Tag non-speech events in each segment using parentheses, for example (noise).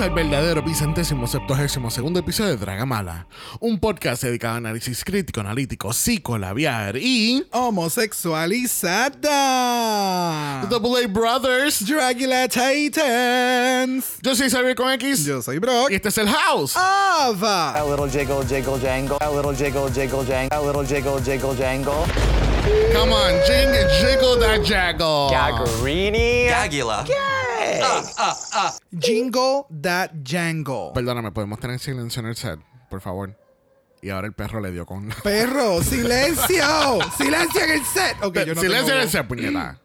Bienvenidos al verdadero vicentésimo septuagésimo segundo episodio de Dragamala, un podcast dedicado a análisis crítico, analítico, psicolabiar y Homosexualizada. Double A Brothers. Dragula Titans. Yo soy Xavier con X Yo soy Brock. y este es el House. Ava. A little jiggle, jiggle, jangle. A little jiggle, jiggle, jangle. A little jiggle, jiggle, jangle. Come on, jing, jiggle that jaggle. Gagarini. Gagula. Jingle that jangle. Perdóname, podemos tener silencio en el set, por favor. Y ahora el perro le dio con. Perro, (laughs) silencio. silencio en el set. Ok, yo no silencio en el set, puñeta.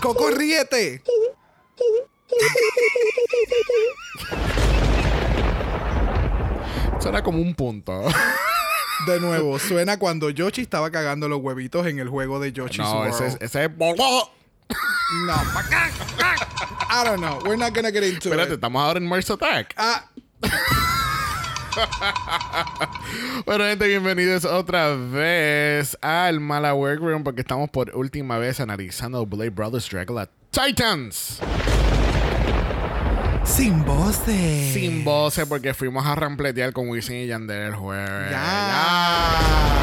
Coco, ríete. (laughs) Eso era como un punto. (laughs) De nuevo, suena cuando Yoshi estaba cagando los huevitos en el juego de Yoshi's No, World. ese es. Ese es... No. I don't know. We're not gonna get into Espérate, it. estamos ahora en Mars Attack. Ah, (laughs) Bueno, gente, bienvenidos otra vez al Mala Workroom porque estamos por última vez analizando Blade Brothers Dracula Titans. Sin voces. Sin voces porque fuimos a rampletear con Wisin y Yandel el jueves. Ya.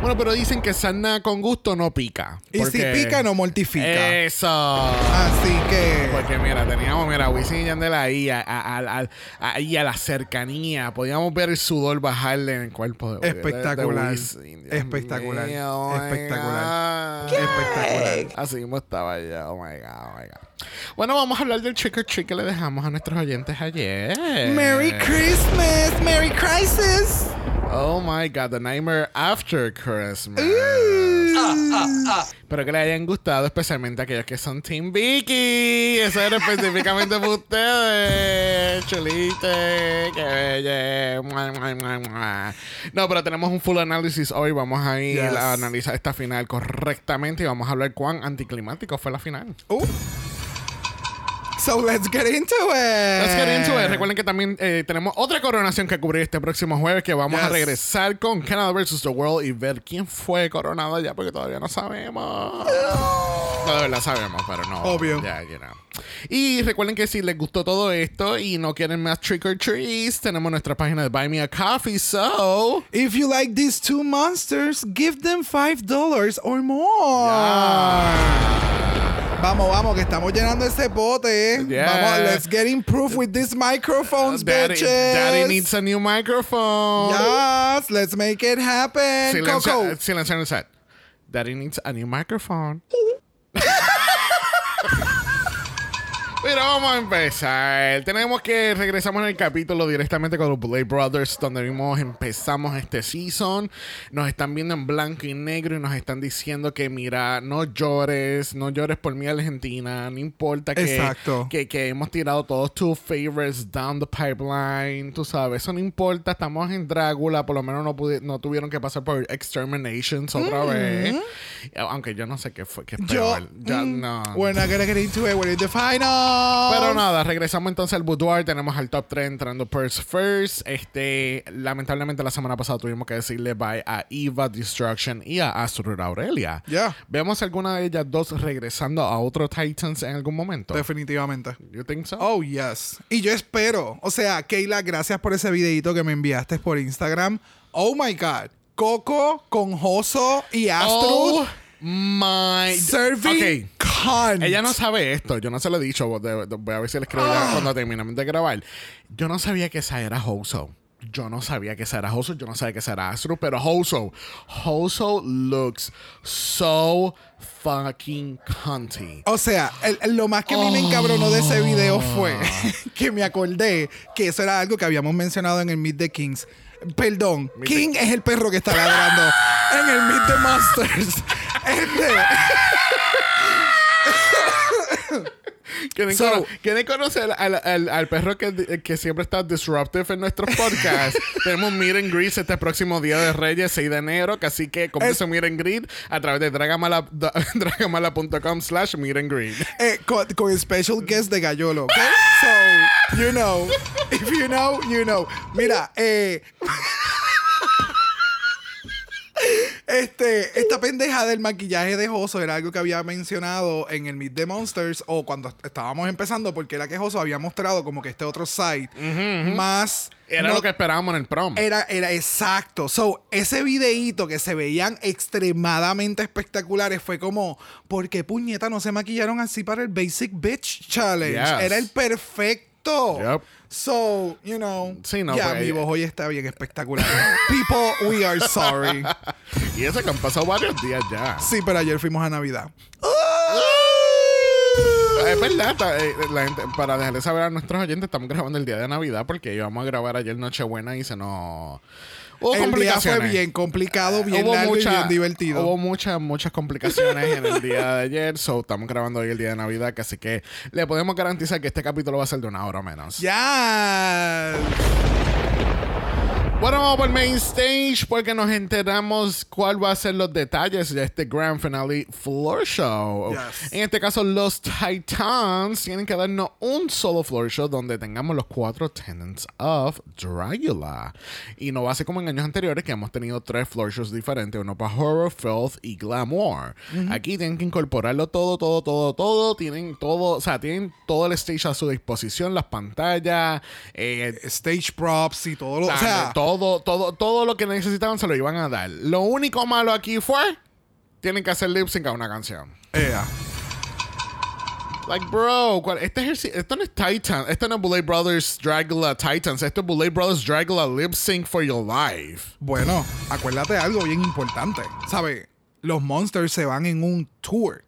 Bueno, pero dicen que sana con gusto no pica. Y si pica, no mortifica. Eso. Así que. Porque mira, teníamos, mira, Wisin y Yandel ahí, a, a- a- a- ahí a la cercanía. Podíamos ver el sudor bajarle en el cuerpo de, Espectacular. Wisin. Espectacular. mío, oh Espectacular. God. Espectacular. Así mismo estaba ya. Oh my God, oh my God. Bueno, vamos a hablar del trick or treat que le dejamos a nuestros oyentes ayer. Merry Christmas, Merry Crisis. Oh my God, The Nightmare After Christmas. Espero que les hayan gustado, especialmente aquellos que son Team Vicky. Eso era específicamente para ustedes. Chulite, qué belle. Mua, mua, mua, mua. No, pero tenemos un full análisis hoy. Vamos a ir Yes. a analizar esta final correctamente y vamos a hablar cuán anticlimático fue la final. Uh. So let's get into it. Let's get into it. Recuerden que también eh, tenemos otra coronación que cubrir este próximo jueves que vamos a regresar con Canada vs. The World y ver quién fue coronado ya porque todavía no sabemos. No, de verdad sabemos, pero no. Obvio. Ya, you know. Y recuerden que si les gustó todo esto y no quieren más trick or treats, tenemos nuestra página de Buy Me a Coffee. So, If you like these two monsters, give them five dollars or more. Vamos, vamos, que estamos llenando ese pote. Yeah. Vamos, let's get improved with these microphones, Daddy, bitches. Daddy needs a new microphone. Yes, let's make it happen. Silencio, Coco. silencio en el set. Daddy needs a new microphone. (laughs) Pero vamos a empezar. Tenemos que regresamos en el capítulo directamente con los Blade Brothers, donde vimos empezamos este season. Nos están viendo en blanco y negro y nos están diciendo que mira, no llores, no llores por mí Argentina, no importa que, Exacto. que, que hemos tirado todos tus favorites down the pipeline, tú sabes, eso no importa, estamos en Drácula, por lo menos no, no tuvieron que pasar por exterminations otra vez. Aunque yo no sé qué fue, qué es Yo, peor. Ya, mm, no. We're not gonna get into it. We're in the final. Pero nada, regresamos entonces al boudoir. Tenemos al top 3 entrando Purse First. Este, lamentablemente la semana pasada tuvimos que decirle bye a Eva Destruction y a Astrid Aurelia. Yeah. ¿Vemos alguna de ellas dos regresando a otro Titans en algún momento? Definitivamente. You think so? Oh, yes. Y yo espero. O sea, Keila, gracias por ese videito que me enviaste por Instagram. Oh my God. Coco con Joso y Astrud Oh my. serving Ok. cunt. Ella no sabe esto, yo no se lo he dicho. voy a ver si le escribo Ah. cuando terminemos de grabar. Yo no sabía que esa era Hoso. yo no sabía que esa era Hoso, yo no sabía que esa era Astro, pero Hoso, Hoso looks so fucking cunty. O sea, el- el- lo más que a mí me encabronó de ese video fue (laughs) que me acordé que eso era algo que habíamos mencionado en el Meet the Kings. Perdón, King es el perro que está ladrando en el Meet the Monsters. (laughs) Este, ¿Quieren, So- cono- quieren conocer al, al- al perro que, que siempre está disruptive en nuestros podcasts? (laughs) Tenemos Meet and Greet este próximo día de Reyes, 6 de enero. Así que comienza Meet and Greet a través de dragamala.com (laughs) slash Meet and Greet. eh, con, con special guest de Gallolo, ¿ok? (laughs) So, you know. If you know, you know. Mira, eh. Este, esta pendeja del maquillaje de Joso era algo que había mencionado en el Meet the Monsters o cuando estábamos empezando, porque era que Joso había mostrado como que este otro site más. Era no- lo que esperábamos en el prom. Era, era exacto. So, ese videíto que se veían extremadamente espectaculares fue como, ¿por qué puñeta no se maquillaron así para el Basic Bitch Challenge? Yes. Era el perfecto. Yep. So, you know. Sí, no, ya, pues, mi ella- voz hoy está bien espectacular. People, we are sorry. (laughs) Y eso que han pasado varios días ya. Sí, pero ayer fuimos a Navidad. Es verdad, ta- eh, la gente- para dejarles saber a nuestros oyentes, estamos grabando el día de Navidad porque íbamos a grabar ayer Nochebuena y se nos. Hubo el día fue bien complicado, bien Hubo largo mucha- y bien divertido. Hubo muchas, muchas complicaciones en el día de ayer. So, estamos grabando hoy el día de Navidad. Así que le podemos garantizar que este capítulo va a ser de una hora o menos. Ya. Bueno, vamos por main stage porque nos enteramos cuál va a ser los detalles de este Grand Finale Floor Show. Yes. En este caso, los Titans tienen que darnos un solo floor show donde tengamos los cuatro tenants of Dracula. Y no va a ser como en años anteriores que hemos tenido tres floor shows diferentes, uno para Horror, Filth y Glamour. Aquí tienen que incorporarlo todo, todo, todo, todo. Tienen todo, o sea, tienen todo el stage a su disposición, las pantallas, eh, Stage props y todo lo. O sea, todo, todo, todo lo que necesitaban se lo iban a dar. Lo único malo aquí fue tienen que hacer lip sync a una canción. Like, bro, ¿cuál- este ejercicio, esto no es Titan, esto no es Bullet Brothers Dragula Titans, esto es Bullet Brothers Dragula Lip Sync for Your Life. Bueno, acuérdate de algo bien importante. ¿Sabes? Los Monsters se van en un tour.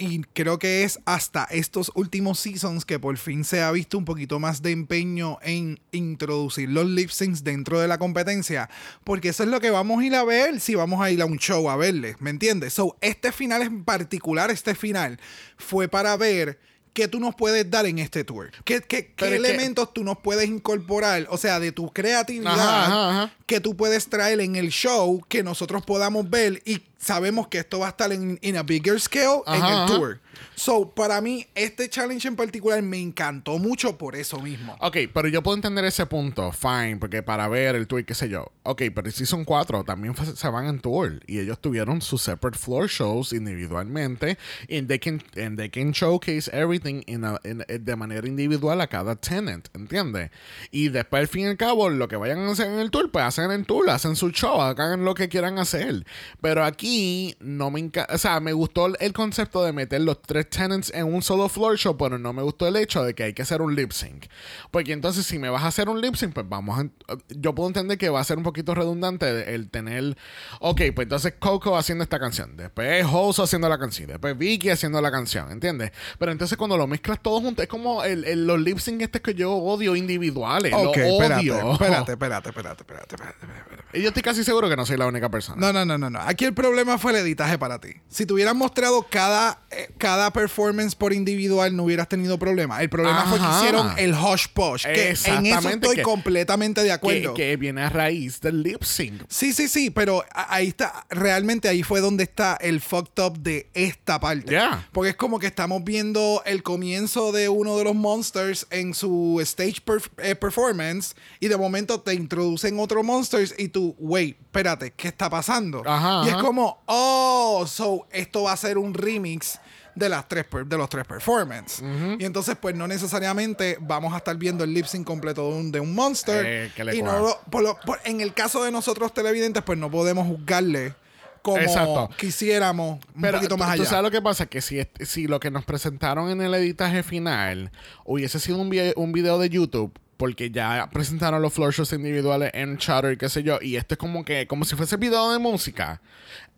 Y creo que es hasta estos últimos seasons que por fin se ha visto un poquito más de empeño en introducir los lip syncs dentro de la competencia. Porque eso es lo que vamos a ir a ver si vamos a ir a un show a verles. ¿Me entiendes? So, este final en particular, este final, fue para ver qué tú nos puedes dar en este tour. ¿Qué, qué- que- elementos tú nos puedes incorporar? O sea, de tu creatividad Ajá, ajá, ajá. que tú puedes traer en el show que nosotros podamos ver y sabemos que esto va a estar en in a bigger scale en el tour. So, para mí, este challenge en particular me encantó mucho por eso mismo. Ok, pero yo puedo entender ese punto, fine, porque para ver el tour, qué sé yo. Ok, pero si son cuatro, también se van en tour y ellos tuvieron sus separate floor shows individualmente y they can, and they can showcase everything in a- in- eh, de manera individual a cada tenant, ¿entiendes? Y después, al fin y al cabo, lo que vayan a hacer en el tour, pues hacen el tour, hacen su show, hagan lo que quieran hacer. Pero aquí no me encanta, o sea, me gustó el concepto de meter los tres tenants en un solo floor show, pero no me gustó el hecho de que hay que hacer un lip sync. Porque entonces, si me vas a hacer un lip sync, pues vamos a. Yo puedo entender que va a ser un poquito redundante el tener. Ok, pues entonces Coco haciendo esta canción, después Hoso haciendo la canción, después Vicky haciendo la canción, ¿entiendes? Pero entonces, cuando lo mezclas todo junto, es como el, el- los lip sync estos que yo odio individuales. Ok, lo espérate, odio. (laughs) espérate, espérate, espérate, espérate, espérate, espérate. Y yo estoy casi seguro que no soy la única persona. No, no, no, no, no. Aquí el problema fue el editaje para ti. Si te hubieran mostrado cada, eh, cada performance por individual, no hubieras tenido problema. El problema fue que Ajá. hicieron el hush push. Que en eso estoy que- completamente de acuerdo. que viene a raíz del lip sync. Sí, sí, sí, pero ahí está, realmente ahí fue donde está el fucked up de esta parte. Yeah. Porque es como que estamos viendo el comienzo de uno de los monsters en su stage perf- eh, performance y de momento te introducen otro monsters y tú, wait, espérate, ¿qué está pasando? Ajá, y es ajá. como, oh, so esto va a ser un remix de las tres de los tres performances. Y entonces, pues no necesariamente vamos a estar viendo el lip sync completo de un, de un monster. Eh, que le y no lo- por lo- por- en el caso de nosotros televidentes, pues no podemos juzgarle como Exacto. quisiéramos un Pero poquito tú- más tú allá. sabes lo que pasa, que si, si lo que nos presentaron en el editaje final hubiese sido un, vi- un video de YouTube, porque ya presentaron los floor shows individuales en Chatter y qué sé yo, y esto es como que, como si fuese video de música,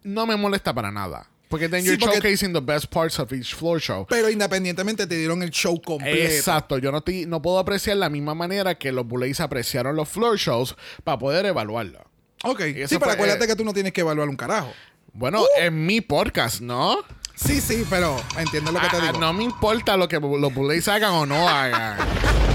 no me molesta para nada. Porque then Sí, you're porque- showcasing the best parts of each floor show. Pero independientemente te dieron el show completo. Exacto, yo no, te- no puedo apreciar la misma manera que los Bullets apreciaron los floor shows para poder evaluarlo. Ok. Sí, pero fue, acuérdate eh, que tú no tienes que evaluar un carajo. Bueno, en mi podcast, ¿no? Sí, sí, pero entiendo lo que te Ah, digo. no me importa lo que los Bullets hagan o no hagan. (laughs)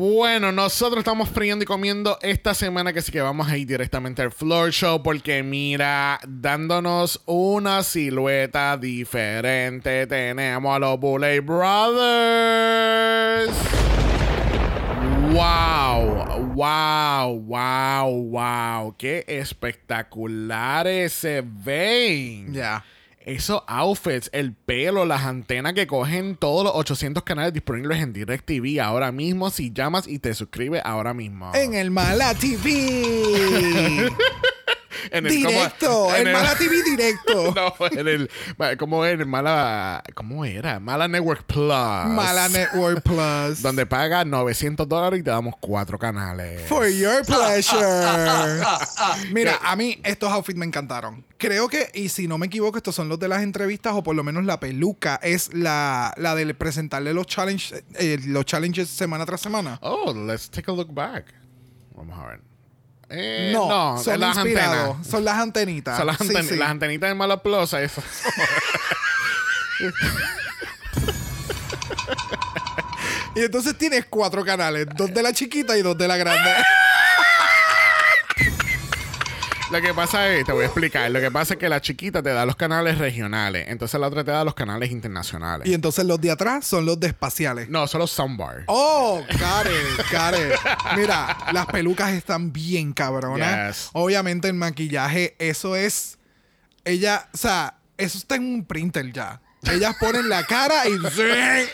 Bueno, nosotros estamos friendo y comiendo esta semana que sí que vamos a ir directamente al floor show porque mira, dándonos una silueta diferente tenemos a los Bullet Brothers. Wow, wow, wow, wow, qué espectaculares se ven. Ya. Esos outfits, el pelo, las antenas que cogen todos los 800 canales disponibles en DirecTV ahora mismo. Si llamas y te suscribes ahora mismo. En el Mala TV. (laughs) En el- directo. En En el- Mala TV directo. (laughs) No, en el. ¿Cómo en el Mala. ¿Cómo era? Mala Network Plus. Mala Network Plus. (laughs) Donde pagas 900 dólares y te damos cuatro canales. For your pleasure. (laughs) Mira, a mí estos outfits me encantaron. Creo que, y si no me equivoco, estos son los de las entrevistas, o por lo menos la peluca es la, la de presentarle los, challenge, eh, los challenges semana tras semana. Oh, let's take a look back. Vamos a ver. Eh, No, no, son las inspirados. antenas. Son las antenitas. Son las, Sí, anten- sí. las antenitas de Mala Plus. Eso. (laughs) Y entonces tienes cuatro canales: dos de la chiquita y dos de la grande. (laughs) Lo que pasa es, te voy a explicar. Lo que pasa es que la chiquita te da los canales regionales. Entonces la otra te da los canales internacionales. y entonces los de atrás son los de espaciales. No, solo soundbar. Oh, got it. Mira, las pelucas están bien cabronas. Yes. Obviamente el maquillaje, eso es. Ella, o sea, eso está en un printer ya. Ellas ponen la cara y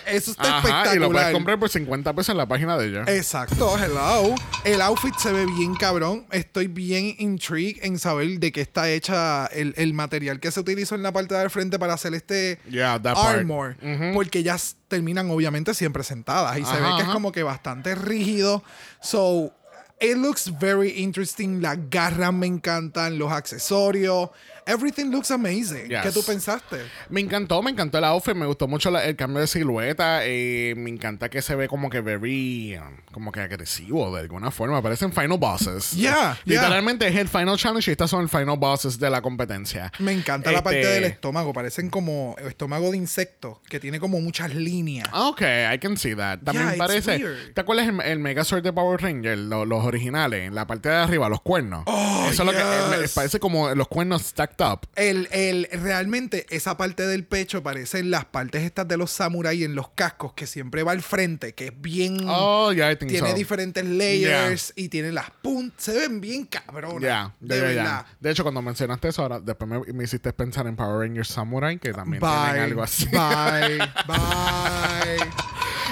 eso está Ajá, espectacular. y lo puedes comprar por 50 pesos en la página de ella. Exacto, hello. El outfit se ve bien cabrón. Estoy bien intrigued en saber de qué está hecha el, el material que se utilizó en la parte del frente para hacer este Yeah, armor. Porque ellas terminan obviamente siempre sentadas y se ve que es como que bastante rígido. So, it looks very interesting. Las garras me encantan, los accesorios. Everything looks amazing. Yes. ¿Qué tú pensaste? Me encantó, me encantó el outfit, me gustó mucho la- el cambio de silueta, eh, me encanta que se ve como que very, um, como que agresivo de alguna forma, parecen final bosses. Yeah, yeah. Literalmente es el final challenge y estas son el final bosses de la competencia. Me encanta la parte Este- del estómago. Parecen como estómago de insecto, que tiene como muchas líneas. Ok, I can see that. También Yeah, parece. ¿Te acuerdas el, el Megazord de Power Ranger? Lo- los originales, en la parte de arriba, los cuernos. Oh, Eso es lo que eh, yes. parece como los cuernos stacked up. El, el, realmente esa parte del pecho parece en las partes estas de los samuráis en los cascos que siempre va al frente, que es bien... Oh, yeah, I think tiene so. diferentes layers y tiene las puntas. Se ven bien cabronas. Ya, de verdad. De hecho, cuando mencionaste eso, ahora después me, me hiciste pensar en Power Rangers Samurai, que también tienen Bye. algo así. Bye. Bye.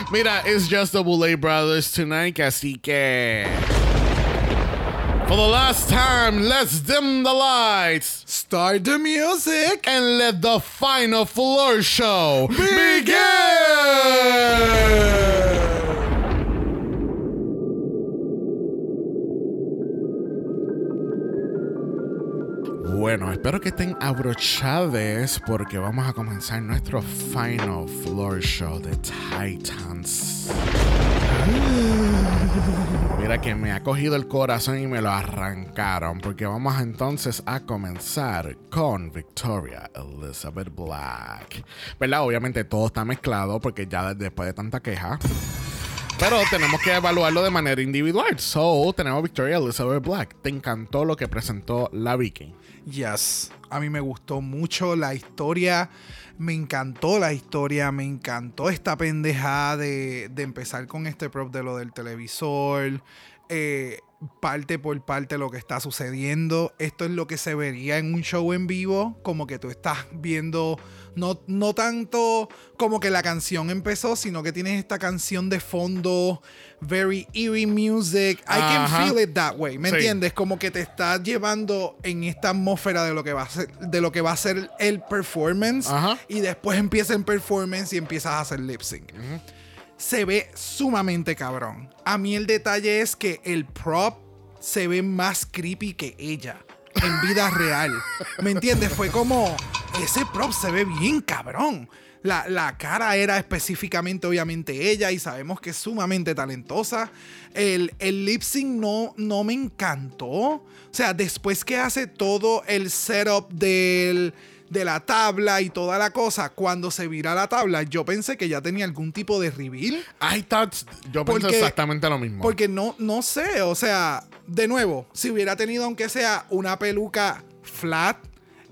(laughs) Mira, it's just the Boulay Brothers tonight, así que. For the last time, let's dim the lights Start the music. and let the final floor show begin! Bueno, espero que estén abrochados porque vamos a comenzar nuestro final floor show de Titans. Mira que me ha cogido el corazón y me lo arrancaron porque vamos entonces a comenzar con Victoria Elizabeth Black. ¿Verdad? Obviamente todo está mezclado porque ya después de tanta queja. Pero tenemos que evaluarlo de manera individual. So, tenemos Victoria Elizabeth Black. ¿Te encantó lo que presentó la Vicky? Yes. A mí me gustó mucho la historia. Me encantó la historia. Me encantó esta pendejada de, de empezar con este prop de lo del televisor. eh, parte por parte lo que está sucediendo. Esto es lo que se vería en un show en vivo. Como que tú estás viendo. No, no tanto como que la canción empezó, sino que tienes esta canción de fondo. Very eerie music. I can feel it that way. ¿Me Sí. entiendes? como que te está llevando en esta atmósfera de lo que va a ser, de lo que va a ser el performance Ajá. y después empieza el performance y empiezas a hacer lip sync. se ve sumamente cabrón. A mí el detalle es que el prop se ve más creepy que ella en vida real. ¿Me entiendes? Fue como, ese prop se ve bien cabrón. La, la cara era específicamente, obviamente, ella y sabemos que es sumamente talentosa. El, el lip sync no, no me encantó. O sea, después que hace todo el setup del, de la tabla y toda la cosa, cuando se vira la tabla, yo pensé que ya tenía algún tipo de reveal. I thought, yo pensé Porque- exactamente lo mismo. Porque no, no sé, o sea, de nuevo, si hubiera tenido aunque sea una peluca flat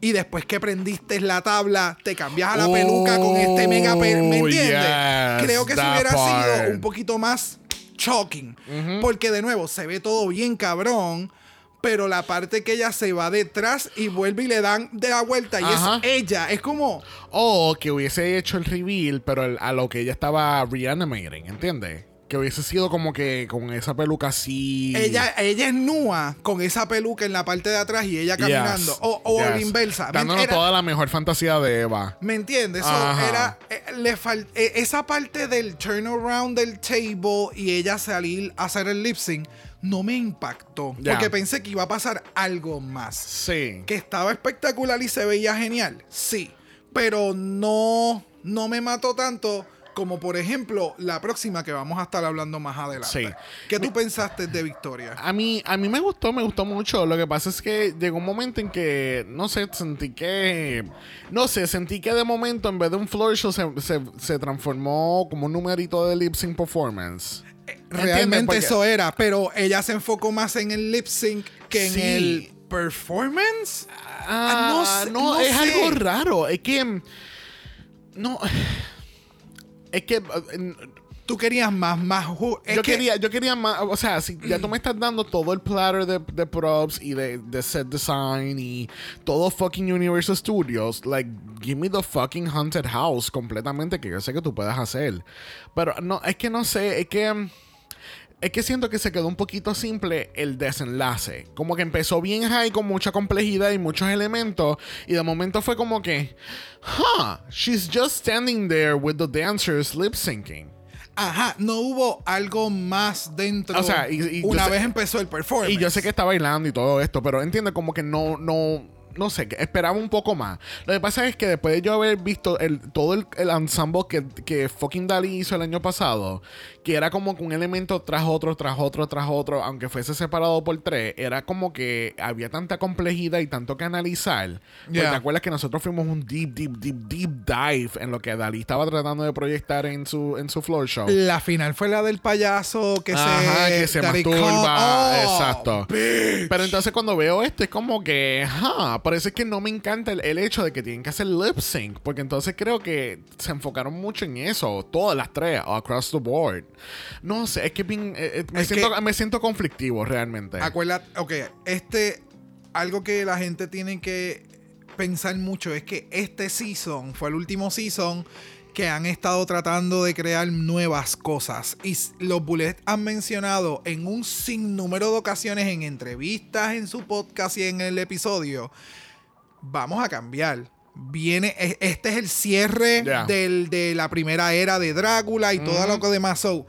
y después que prendiste la tabla, te cambias a la peluca con este mega pe- ¿me Oh, entiendes? yes, Creo que eso that hubiera part. sido un poquito más shocking. Porque de nuevo, se ve todo bien cabrón. Pero la parte que ella se va detrás y vuelve y le dan de la vuelta y Ajá. es ella. Es como, O que hubiese hecho el reveal, pero el- a lo que ella estaba reanimating, ¿entiendes? Que hubiese sido como que con esa peluca así. Ella, ella es nua con esa peluca en la parte de atrás y ella Yes, caminando. O, o a la yes. inversa. ¿Me- Dándonos era- toda la mejor fantasía de Eva. ¿Me entiendes? So, Ajá. era, eh, le fal- eh, esa parte del turnaround del table y ella salir a hacer el lip sync no me impactó. Porque pensé que iba a pasar algo más. Sí. Que estaba espectacular y se veía genial. Sí. Pero no, no me mató tanto como por ejemplo la próxima que vamos a estar hablando más adelante. Sí. ¿Qué tú pensaste de Victoria? A mí, a mí me gustó, me gustó mucho. Lo que pasa es que llegó un momento en que, no sé, sentí que. No sé, sentí que de momento, en vez de un floor show, se, se- se transformó como un numerito de lip sync performance. ¿Entiendes? Realmente eso era, pero ella se enfocó más en el lip sync que en el performance. Ah, no no, no es sé. algo raro. Es que. No. (sighs) Es que. eh, Tú querías más, más. yo que- quería, yo quería más, o sea, si ya tú me estás dando todo el platter de, de props y de, de set design y todo fucking Universal Studios, like, give me the fucking haunted house completamente que yo sé que tú puedes hacer. Pero no, es que no sé, es que es que siento que se quedó un poquito simple el desenlace. Como que empezó bien high con mucha complejidad y muchos elementos. Y de momento fue como que, huh, she's just standing there with the dancers lip syncing. Ajá, no hubo algo más dentro. O sea, y- una sé- vez empezó el performance. Y yo sé que está bailando y todo esto, pero entiende como que no, no, no sé, esperaba un poco más. Lo que pasa es que después de yo haber visto el, todo el, el ensemble que, que fucking Dali hizo el año pasado, que era como que un elemento tras otro, tras otro, tras otro, aunque fuese separado por tres, era como que había tanta complejidad y tanto que analizar. Porque Yeah. ¿Te acuerdas que nosotros fuimos un deep, deep, deep, deep dive en lo que Dali estaba tratando de proyectar en su, en su floor show? La final fue la del payaso que Ajá, se. que se masturba. Oh, exacto. bitch. Pero entonces cuando veo esto es como que, ajá, parece que no me encanta el, el hecho de que tienen que hacer lip sync, porque entonces creo que se enfocaron mucho en eso, todas las tres, across the board. No sé, es que bien, eh, eh, me, Es siento, que- me siento conflictivo realmente. Acuérdate, ok, este, algo que la gente tiene que pensar mucho es que este season fue el último season que han estado tratando de crear nuevas cosas. Y los Bullets han mencionado en un sinnúmero de ocasiones en entrevistas, en su podcast y en el episodio, vamos a cambiar. Viene, e- este es el cierre del- de la primera era de Drácula y todo lo que demás. So,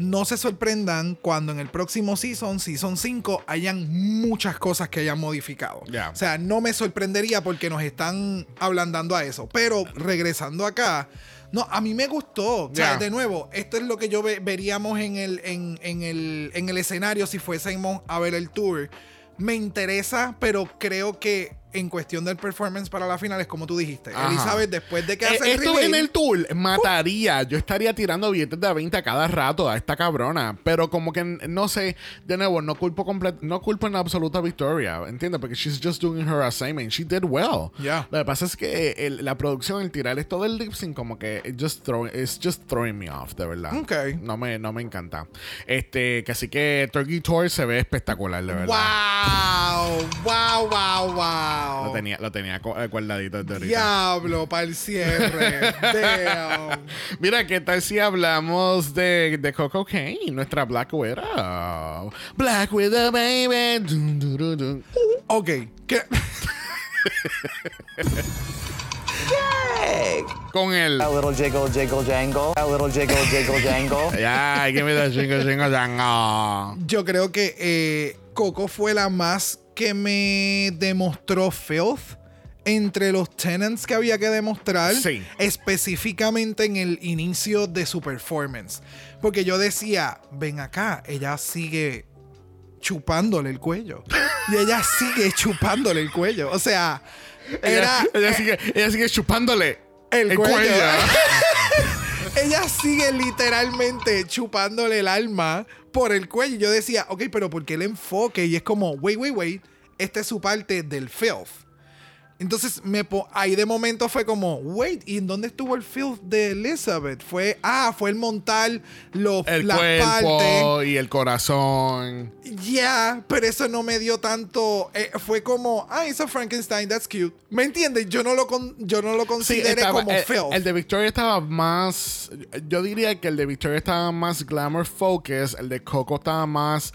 no se sorprendan cuando en el próximo season, season 5, hayan muchas cosas que hayan modificado. O sea, no me sorprendería porque nos están ablandando a eso. Pero regresando acá, no, a mí me gustó. O sea, Ya. de nuevo, esto es lo que yo ve- veríamos en el, en, en el, en el escenario si fuésemos a ver el tour. Me interesa, pero creo que en cuestión del performance para la final es como tú dijiste. Ajá. Elizabeth, después de que Eh, hace el esto en el tour mataría. Yo estaría tirando billetes de a 20 a cada rato a esta cabrona. Pero como que no sé, de nuevo, no culpo no culpo en absoluta a Victoria. ¿Entiendes? Porque she's just doing her assignment. She did well. Yeah. Lo que pasa es que el- la producción, el tirar esto del lip sync, como que it just throw, it's just throwing me off, de verdad. Ok. No me, no me encanta. Este, que así que Turkey Tour se ve espectacular, de verdad. ¡Wow! ¡Wow, wow, wow! Lo tenía, lo tenía eh, guardadito de ahorita. Diablo, para el cierre. (laughs) Damn. Mira, ¿qué tal si hablamos de, de Coco Kane, nuestra Black Widow? Black Widow, baby. Dun, dun, dun, dun. Ok. ¿qué? Con el. A little jiggle, jiggle, jangle. A little jiggle, jiggle, jangle. (laughs) Ya, give me the jingle, jingle, jangle. Yo creo que eh, Coco fue la más que me demostró filth entre los tenants que había que demostrar, Sí. específicamente en el inicio de su performance. Porque yo decía, ven acá, ella sigue chupándole el cuello. Y ella sigue chupándole el cuello. O sea, era... Ella, ella sigue, ella sigue chupándole El el, cuello. cuello. (laughs) ella sigue literalmente chupándole el alma por el cuello. Yo decía, ok, pero ¿por qué el enfoque? Y es como, wait, wait, wait, esta es su parte del filth. Entonces, me po- ahí de momento fue como, wait, ¿y en dónde estuvo el filth de Elizabeth? Fue, ah, fue el montar los, el las cuerpo partes. y el corazón. Ya, pero eso no me dio tanto. eh, fue como, ah, hizo Frankenstein, that's cute. ¿Me entiendes? Yo no lo, con- yo no lo consideré estaba- como el, filth. el de Victoria estaba más. Yo diría que el de Victoria estaba más glamour focus, el de Coco estaba más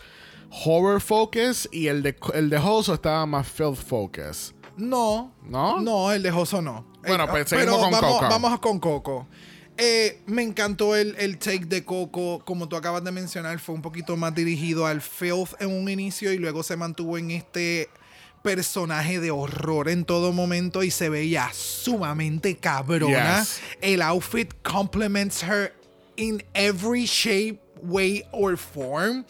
horror focus y el de, el de Hoso estaba más filth focus. No. ¿No? No, el de Joso no. Bueno, Eh, pues pero seguimos con vamos, Coco. Vamos con Coco. Eh, me encantó el, el take de Coco. Como tú acabas de mencionar, fue un poquito más dirigido al filth en un inicio y luego se mantuvo en este personaje de horror en todo momento y se veía sumamente cabrona. Yes. El outfit complements her in every shape, way or form.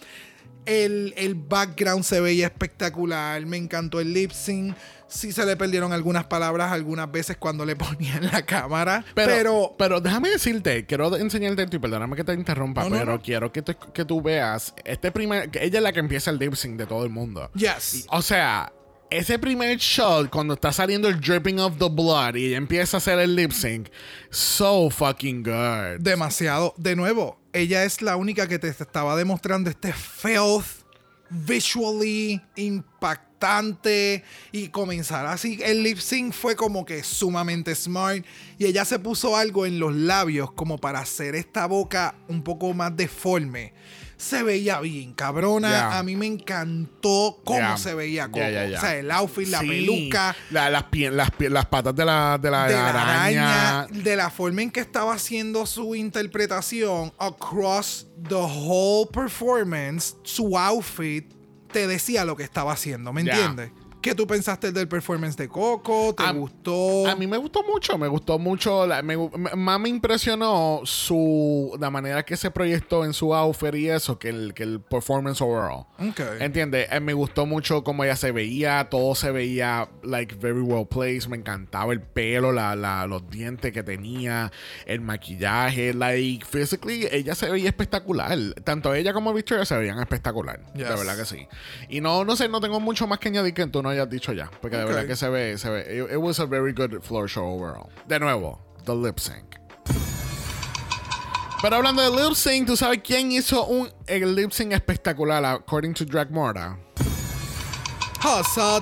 El, el background se veía espectacular. Me encantó el lip sync. Sí se le perdieron algunas palabras algunas veces cuando le (laughs) ponían la cámara. Pero, Pero, pero, déjame decirte, quiero enseñarte esto y perdóname que te interrumpa, No, pero no. quiero que, te- que tú veas este primer. ella es la que empieza el lip sync de todo el mundo. yes. O sea, ese primer shot, cuando está saliendo el dripping of the blood y ella empieza a hacer el lip sync, so fucking good. Demasiado. De nuevo, ella es la única que te estaba demostrando este filth visually impactante y comenzar así. El lip sync fue como que sumamente smart y ella se puso algo en los labios como para hacer esta boca un poco más deforme. Se veía bien, cabrona. Yeah. A mí me encantó cómo Yeah. se veía Coco. Yeah. O sea, el outfit, la Sí, peluca, la- las, las, las patas de la, de la, de la araña. araña, de la forma en que estaba haciendo su interpretación across the whole performance, su outfit te decía lo que estaba haciendo, ¿me entiendes? ¿Qué tú pensaste del performance de Coco? ¿Te A- gustó? A mí me gustó mucho, me gustó mucho. la- me, más me impresionó su la manera que se proyectó en su outfit y eso que el, que el performance overall. Ok. ¿Entiendes? Eh, me gustó mucho cómo ella se veía, todo se veía like very well placed. Me encantaba el pelo, la, la- los dientes que tenía, el maquillaje, like physically, ella se veía espectacular. Tanto ella como Victoria se veían espectacular. Yes. De verdad que sí. Y no, no sé, no tengo mucho más que añadir que tú no hayas dicho ya. Porque de Ok. verdad que se ve, se ve. It, it was a very good floor show overall. De nuevo, the lip sync. Pero hablando de lip sync, ¿tú sabes quién hizo un lip sync espectacular according to Drag Morta? Hustle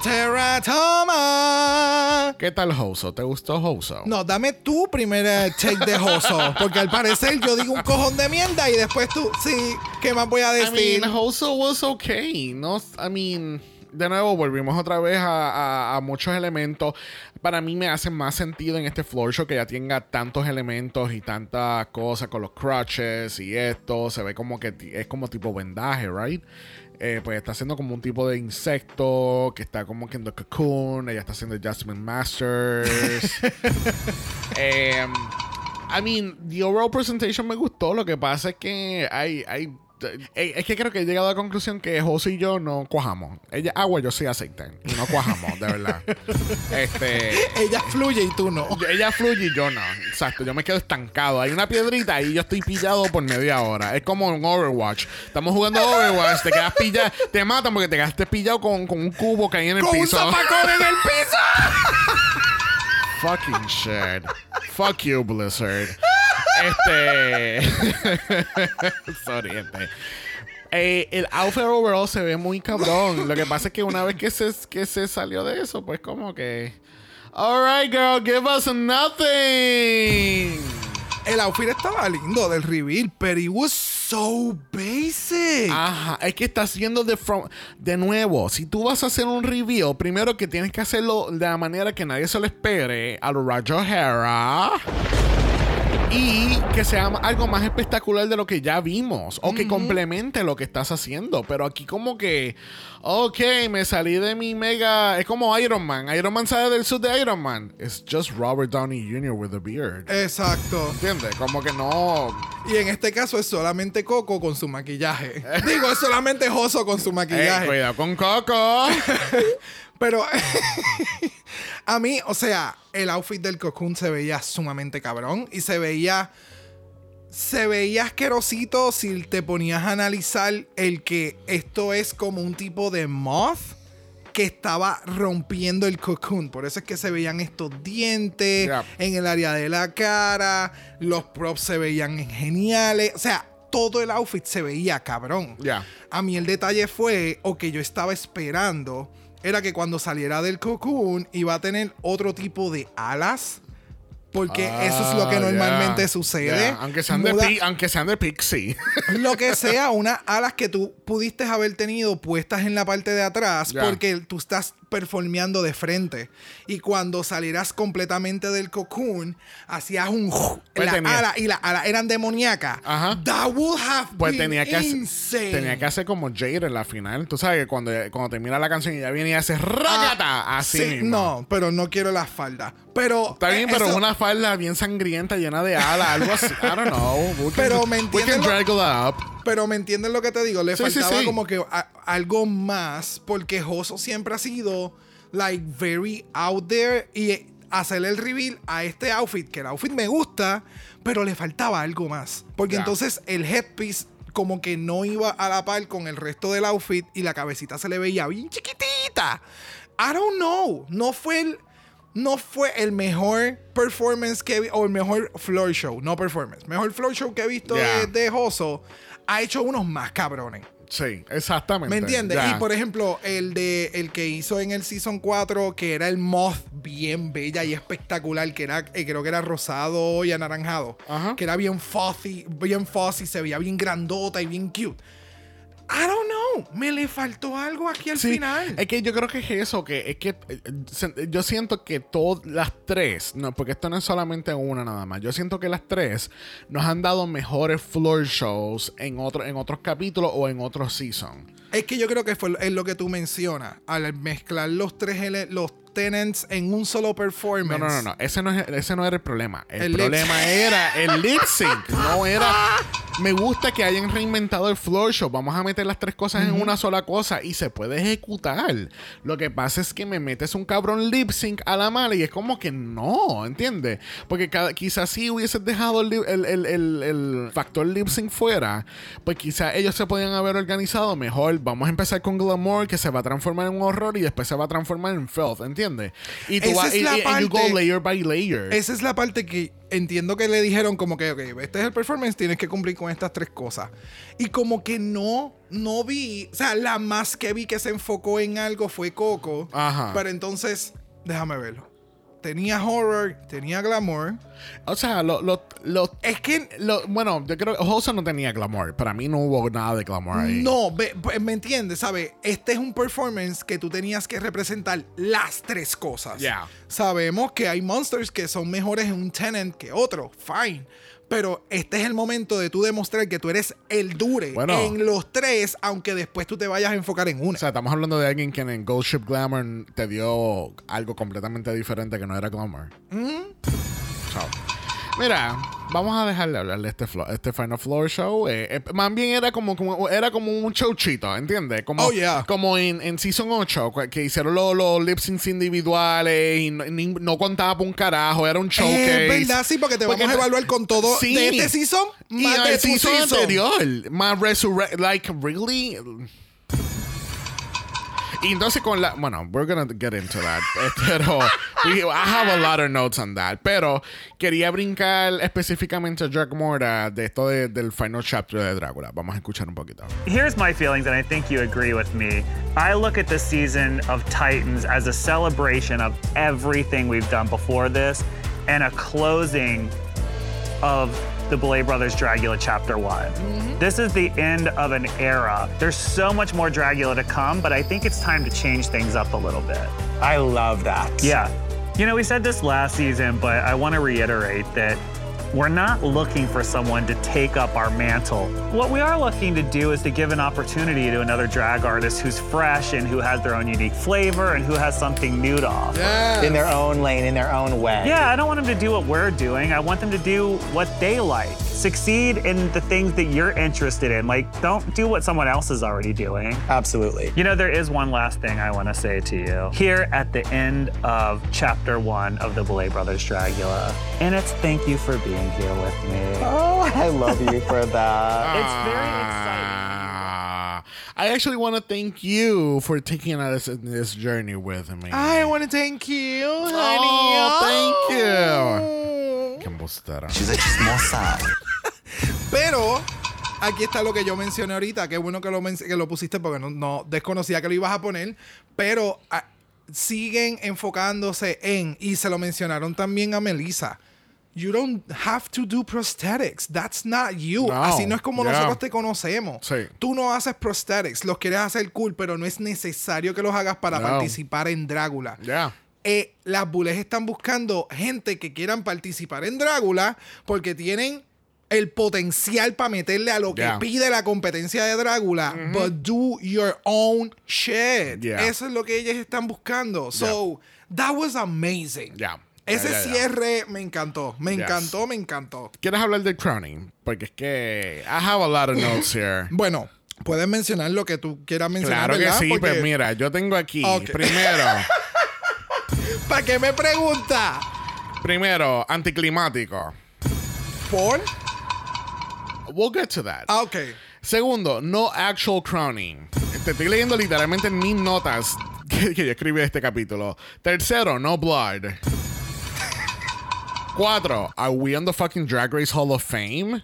Teratoma. ¿Qué tal Hoso? ¿Te gustó Hoso? No, dame tu primera take de Joso. (laughs) Porque al parecer yo digo un cojón de mierda y después tú, sí, ¿qué más voy a I decir? mean, Hoso was okay. No, I mean, de nuevo, volvimos otra vez a, a- a muchos elementos. Para mí me hace más sentido en este floor show que ya tenga tantos elementos y tantas cosas con los crutches y esto. Se ve como que es como tipo vendaje, right? Eh, pues está haciendo como un tipo de insecto que está como que en the cocoon. Ella está haciendo Jasmine Masters. (laughs) Em, I mean, the overall presentation me gustó. Lo que pasa es que hay, hay es que creo que he llegado a la conclusión que José y yo no cuajamos. Ella agua, yo soy aceite. Y no cuajamos, de verdad. (laughs) este. Ella fluye y tú no. Ella fluye y yo no. Exacto, yo me quedo estancado. Hay una piedrita y yo estoy pillado por media hora. Es como en Overwatch. Estamos jugando Overwatch, te quedas pillado, te matan porque te quedaste pillado con, con un cubo que hay en el Con un piso. zapacón en el piso. (laughs) Fucking shit. Fuck you, Blizzard. Este. (laughs) Sorry, gente. Eh, el outfit overall se ve muy cabrón. Lo que pasa es que una vez que se, que se salió de eso, pues como que. Alright, girl, give us nothing. El outfit estaba lindo del reveal, pero it was so basic. Ajá, es que está haciendo de, from- de nuevo. Si tú vas a hacer un review, primero que tienes que hacerlo de la manera que nadie se lo espere, a lo Roger O'Hara. Y que sea algo más espectacular de lo que ya vimos. O que complemente lo que estás haciendo. Pero aquí como que, ok, me salí de mi mega... Es como Iron Man. Iron Man sale del suit de Iron Man. It's just Robert Downey Jr. with a beard. Exacto. ¿Entiendes? Como que no... Y en este caso es solamente Coco con su maquillaje. (laughs) Digo, es solamente Joso con su Eh, maquillaje. cuidado con Coco. (laughs) Pero (laughs) a mí, o sea, el outfit del cocoon se veía sumamente cabrón y se veía se veía asquerosito si te ponías a analizar el que esto es como un tipo de moth que estaba rompiendo el cocoon. Por eso es que se veían estos dientes Yeah. en el área de la cara, los props se veían geniales, o sea, todo el outfit se veía cabrón. A mí el detalle fue, o que yo estaba esperando, era que cuando saliera del cocoon iba a tener otro tipo de alas. Porque eso es lo que Ah, normalmente ya, sucede. ya. Aunque, sean de Muda- pi- aunque sean de Pixie. (laughs) lo que sea, unas alas que tú pudiste haber tenido puestas en la parte de atrás Ya. porque tú estás performeando de frente. Y cuando salieras completamente del cocoon, hacías un... Pues la tenía- ala y la ala eran demoníacas. Ajá. That would have Pues been tenía que, hacer, insane. tenía que hacer como Jade en la final. Tú sabes que cuando, cuando termina la canción y ya viene y hace ragata. Así Ah, Sí, mismo. no, pero no quiero la falda. Pero Está bien, eh, pero eso- una falda bien sangrienta, llena de alas, algo así. I don't know. We can- Pero me We entiendes can lo- drag it up. Pero me entiendes lo que te digo, le Sí, faltaba sí. como que a- algo más porque Joso siempre ha sido like very out there y hacerle el reveal a este outfit, que el outfit me gusta, pero le faltaba algo más. Porque entonces el headpiece como que no iba a la par con el resto del outfit y la cabecita se le veía bien chiquitita. I don't know, no fue el no fue el mejor performance que vi, o el mejor floor show, no performance, mejor floor show que he visto de Joso. Ha hecho unos más cabrones. Sí, exactamente. ¿Me entiendes? Y por ejemplo, el de el que hizo en el Season 4, que era el moth bien bella y espectacular, que era, eh, creo que era rosado y anaranjado. Ajá. Que era bien fuzzy, bien fuzzy, se veía bien grandota y bien cute. I don't know. Me le faltó algo aquí al Sí, final. es que yo creo que es eso, que es que eh, yo siento que todas las tres, no, porque esto no es solamente una nada más, yo siento que las tres nos han dado mejores floor shows en, otro, en otros capítulos o en otros seasons. Es que yo creo que fue es lo que tú mencionas. Al mezclar los tres los tenants en un solo No, performance. no, no, no, ese no, es, ese no era el problema. El, problema era el lip sync, no era... (laughs) Me gusta que hayan reinventado el floor show. Vamos a meter las tres cosas en una sola cosa y se puede ejecutar. Lo que pasa es que me metes un cabrón lip sync a la mala y es como que no, ¿entiendes? Porque cada- quizás si hubieses dejado el, el- el- el- factor lip sync fuera, pues quizás ellos se podían haber organizado mejor. Vamos a empezar con Glamour, que se va a transformar en un horror y después se va a transformar en filth, ¿entiendes? Y tú Esa vas y, y- you go layer by layer. Esa es la parte que entiendo que le dijeron como que, ok, este es el performance, tienes que cumplir con estas tres cosas. Y como que no, no vi, o sea, la más que vi que se enfocó en algo fue Coco. Ajá. Pero entonces, déjame verlo. Tenía horror, tenía glamour. O sea, lo, lo, lo- Es que lo- bueno, yo creo que Hosa no tenía glamour. Para mí no hubo nada de glamour ahí. No, ¿me entiendes? ¿Sabes? Este es un performance que tú tenías que representar las tres cosas. Ya. Sabemos que hay monsters que son mejores en un tenant que otro. Fine. Pero este es el momento de tú demostrar que tú eres el dure Bueno. en los tres, aunque después tú te vayas a enfocar en una. O sea, estamos hablando de alguien que en Ghost Ship Glamour te dio algo completamente diferente que no era glamour. Chao. Mira, vamos a dejarle hablar de este, flo- este Final Floor Show. Eh, eh, más bien era como, como- era como un showchito, ¿entiendes? Como, Oh, yeah. como en, en Season 8, cu- que hicieron los, los lip syncs individuales y no, ni- no contaba por un carajo, era un showcase. es verdad, sí, porque te Porque vamos a evaluar con todo Sí. de este season Y más de el season season. anterior, más resurrect, like, really. Y entonces con la, bueno, we're gonna get into that, (laughs) eh, pero we- I have a lot of notes on that, pero quería brincar específicamente a Jack Morda de esto de- del final chapter de Drácula. Vamos a escuchar un poquito. Here's my feelings, and I think you agree with me. I look at the season of Titans as a celebration of everything we've done before this and a closing of the Belay Brothers Dragula Chapter One. Mm-hmm. This is the end of an era. There's so much more Dragula to come, but I think it's time to change things up a little bit. I love that. Yeah. You know, we said this last season, but I want to reiterate that we're not looking for someone to take up our mantle. What we are looking to do is to give an opportunity to another drag artist who's fresh and who has their own unique flavor and who has something new to offer. Yes. In their own lane, in their own way. Yeah, I don't want them to do what we're doing. I want them to do what they like. Succeed in the things that you're interested in. Like, don't do what someone else is already doing. Absolutely. You know, there is one last thing I want to say to you. Here at the end of chapter one of the Belay Brothers Dragula, and it's thank you for being here with me. Oh, I love you for that. (laughs) It's very exciting. Ah. I actually want to thank you for taking us in this journey with me. I want to thank you, Oh, honey. thank you. Qué embustera. She's a chismosa. (laughs) Pero aquí está lo que yo mencioné ahorita. Qué bueno que lo, que lo pusiste porque no, no desconocía que lo ibas a poner. Pero ah, siguen enfocándose en, y se lo mencionaron también a Melissa. You don't have to do prosthetics. That's not you. No, Así no es como yeah. nosotros te conocemos. Sí. Tú no haces prosthetics. Los quieres hacer cool, pero no es necesario que los hagas para No. participar en Drácula Ya. eh, las bulles están buscando gente que quieran participar en Drácula porque tienen el potencial para meterle a lo que Yeah. pide la competencia de Drácula, but do your own shit. Yeah. Eso es lo que ellos están buscando. So, that was amazing. Ya. Ese Ya, ya, ya. cierre me encantó, me Yes. encantó, me encantó. ¿Quieres hablar del crowning? Porque es que I have a lot of notes (laughs) here. Bueno, puedes mencionar lo que tú quieras mencionar. Claro que sí, Porque- pues mira, yo tengo aquí primero, (laughs) ¿Para qué me pregunta? primero, anticlimático. ¿Por? We'll get to that. Ah, ok. Segundo, no actual crowning. Te estoy leyendo literalmente en mis notas (laughs) que, que yo escribí de este capítulo. Tercero, no blood. Cuatro, are we on the fucking Drag Race Hall of Fame?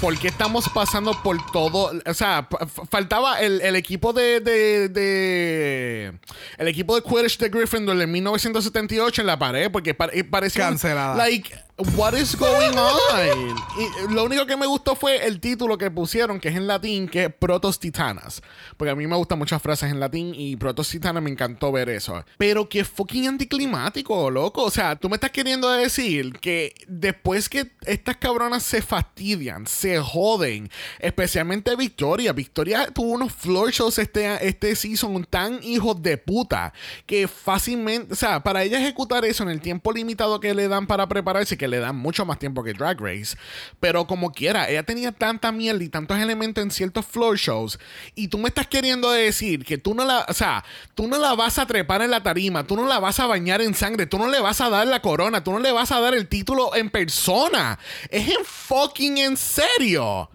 ¿Por qué estamos pasando por todo? O sea, faltaba el, el equipo de, de, de- El equipo de Quidditch de Gryffindor de 1978 en la pared porque pare- parecía... Cancelada. Like, what is (laughs) going on? Y lo único que me gustó fue el título que pusieron, que es en latín, que es Protos Titanas. Porque a mí me gustan muchas frases en latín y Protos Titanas me encantó ver eso. Pero que fucking anticlimático, loco. O sea, tú me estás queriendo decir que después que estas cabronas se fastidian, se joden, especialmente Victoria. Victoria tuvo unos floor shows este, este season tan hijos de puta que fácilmente, o sea, para ella ejecutar eso en el tiempo limitado que le dan para prepararse, que le dan mucho más tiempo que Drag Race, pero como quiera, ella tenía tanta mierda y tantos elementos en ciertos floor shows y tú me estás queriendo decir que tú no la, o sea, tú no la vas a trepar en la tarima, tú no la vas a bañar en sangre, tú no le vas a dar la corona, tú no le vas a dar el título en persona. Es en fucking en serio.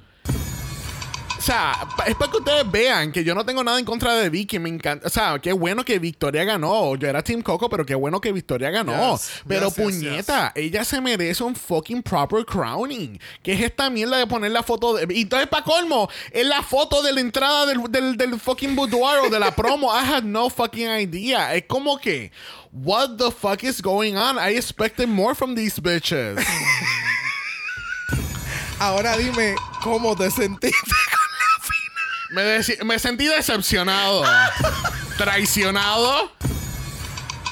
O sea, es para que ustedes vean que yo no tengo nada en contra de Vicky. Me encanta. O sea, qué bueno que Victoria ganó. Yo era Team Coco, pero qué bueno que Victoria ganó. Yes, pero yes, yes, puñeta, ella se merece un fucking proper crowning. Que es esta mierda de poner la foto de. Y entonces, para colmo, es la foto de la entrada del, del, del fucking boudoir o de la promo. I had no fucking idea. Es como que. What the fuck is going on? I expected more from these bitches. (laughs) Ahora dime cómo te sentiste. Me, me sentí decepcionado, traicionado,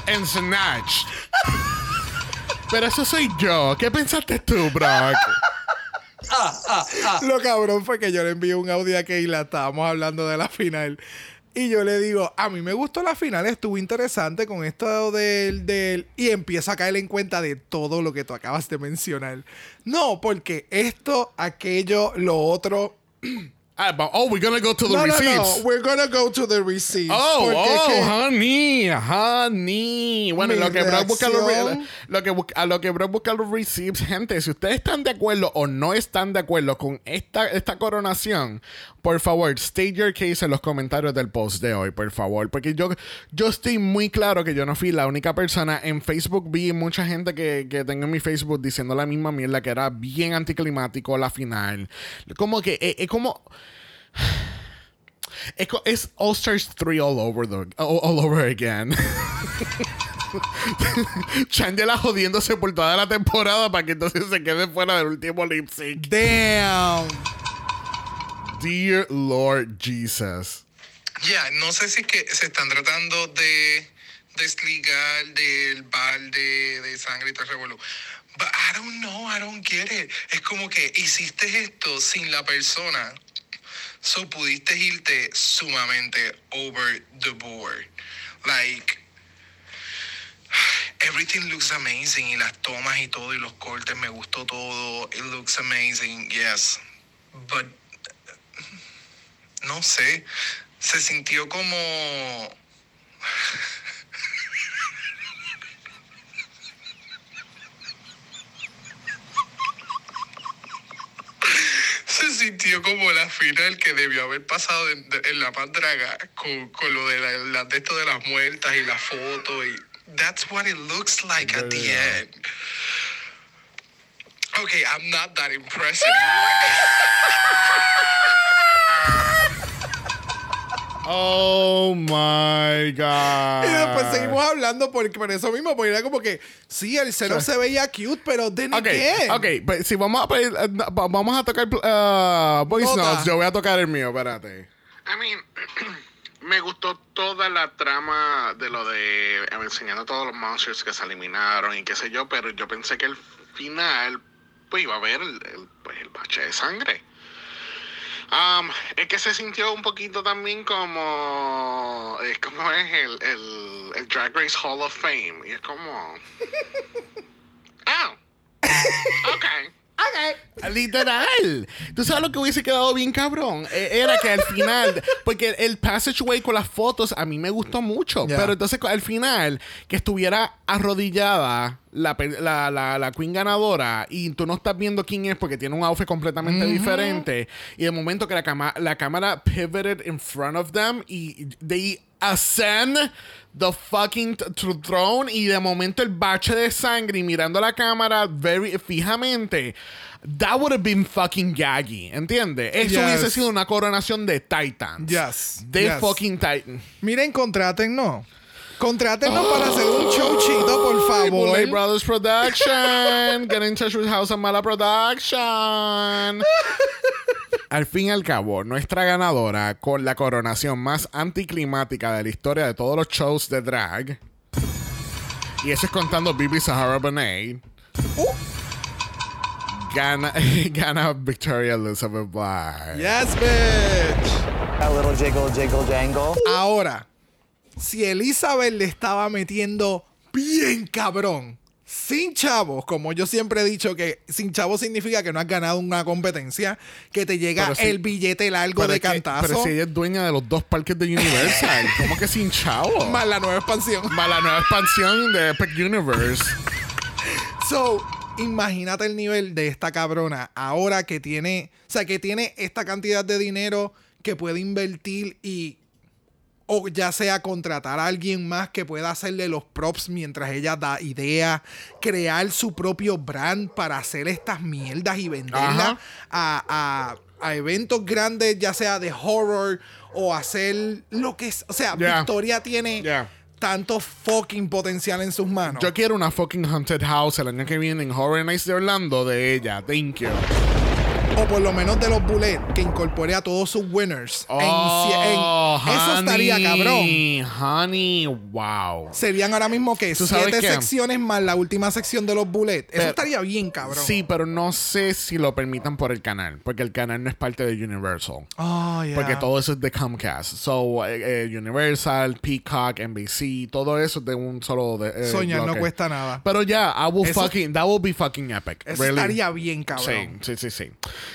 en Snatch. Pero eso soy yo. ¿Qué pensaste tú, Brock? Lo cabrón fue que yo le envié un audio a Keila, estábamos hablando de la final. Y yo le digo, a mí me gustó la final, estuvo interesante con esto del, del... Y empieza a caer en cuenta de todo lo que tú acabas de mencionar. No, porque esto, aquello, lo otro... (clears throat) Ah, but- oh, we're gonna go to the No, no, receipts. no, we're gonna go to the receipts. Oh, oh, que- honey, honey. Bueno, Mi lo que busca los, lo que a lo que Brock busca los receipts, gente, si ustedes están de acuerdo o no están de acuerdo con esta, esta coronación, por favor, state your case en los comentarios del post de hoy, por favor, porque yo, yo estoy muy claro que yo no fui la única persona. En Facebook vi mucha gente que, que tengo en mi Facebook diciendo la misma mierda, que era bien anticlimático la final. Como que es, es como... (sighs) Es, es All Stars 3 all over, the, all, all over again. (laughs) Changela jodiéndose por toda la temporada para que entonces se quede fuera del último lip sync. Damn. Dear Lord Jesus. Ya, no sé si es que se están tratando de desligar del balde de sangre y todo. But I don't know, I don't get it. Es como que hiciste esto sin la persona. So pudiste irte sumamente over the board. Like, everything looks amazing. Y las tomas y todo, y los cortes, me gustó todo. It looks amazing, yes. But no sé, se sintió como... Se sintió como la final que debió haber pasado en, en la pandraga con, con lo de, la, la- de esto de las muertas y la foto y that's what it looks like at the end. Okay, I'm not that impressed. (laughs) Oh my God. (laughs) Y después seguimos hablando por, por eso mismo, porque era como que, sí, el cero se veía cute, pero de Ok, qué. ok, pues si vamos a pedir, eh, va- vamos a tocar uh, voice Nota. notes, yo voy a tocar el mío, espérate. I mean, (clears throat) me gustó toda la trama de lo de eh, enseñando todos los monsters que se eliminaron y qué sé yo, pero yo pensé que el final pues iba a haber el, el, pues, el bache de sangre. Um, es que se sintió un poquito también como es como es el, el, el Drag Race Hall of Fame y es como ah okay Literal. ¿Tú sabes lo que hubiese quedado bien cabrón? Eh, Era que al final, porque el passageway con las fotos a mí me gustó mucho, pero entonces al final que estuviera arrodillada la, la, la, la queen ganadora y tú no estás viendo quién es porque tiene un outfit completamente diferente y de momento que la, cama- la cámara pivoted in front of them y they ascend the fucking throne y de momento el bache de sangre y mirando la cámara very fijamente that would have been fucking gaggy ¿entiendes? eso Yes. hubiese sido una coronación de Titans Yes, de yes. fucking Titan Miren, Contrátennos para hacer un showchito, por favor. Bullet Brothers Production get in touch with House of Mala Production Al fin y al cabo, nuestra ganadora con la coronación más anticlimática de la historia de todos los shows de drag. Y eso es contando Bibi Sahara Bonet. Gana, (laughs) gana Victoria Elizabeth Black. Yes, bitch. A little jiggle, jiggle, jangle. Ahora, si Elizabeth le estaba metiendo bien cabrón, sin chavos, como yo siempre he dicho que sin chavos significa que no has ganado una competencia, que te llega si- el billete largo de que- cantazo, pero si ella es dueña de los dos parques de Universal, (laughs) ¿cómo que sin chavo? más la nueva expansión. Más la nueva expansión de Epic Universe. So, imagínate el nivel de esta cabrona ahora que tiene, o sea, que tiene esta cantidad de dinero que puede invertir y o ya sea contratar a alguien más que pueda hacerle los props mientras ella da idea, crear su propio brand para hacer estas mierdas y venderlas a, a- a eventos grandes, ya sea de horror o hacer lo que es. O sea, Yeah. Victoria tiene Yeah. tanto fucking potencial en sus manos. Yo quiero una fucking Haunted House el año que viene en Horror Nights de Orlando de ella. Thank you. O por lo menos de los Bullet, que incorpore a todos sus winners. en cie- en- Oh, eso estaría cabrón. Honey, wow. Serían ahora mismo que ¿Tú sabes siete qué? secciones más la última sección de los Bullet. Eso estaría bien, cabrón. Sí, pero no sé si lo permitan por el canal, porque el canal no es parte de Universal. Oh, yeah. Porque todo eso es de Comcast. So, eh, eh, Universal, Peacock, NBC, todo eso es de un solo de, eh, Soñar no cuesta nada. Pero ya, I will Eso- fucking, that will be fucking epic. Eso really. estaría bien, cabrón. Sí, sí, sí, sí.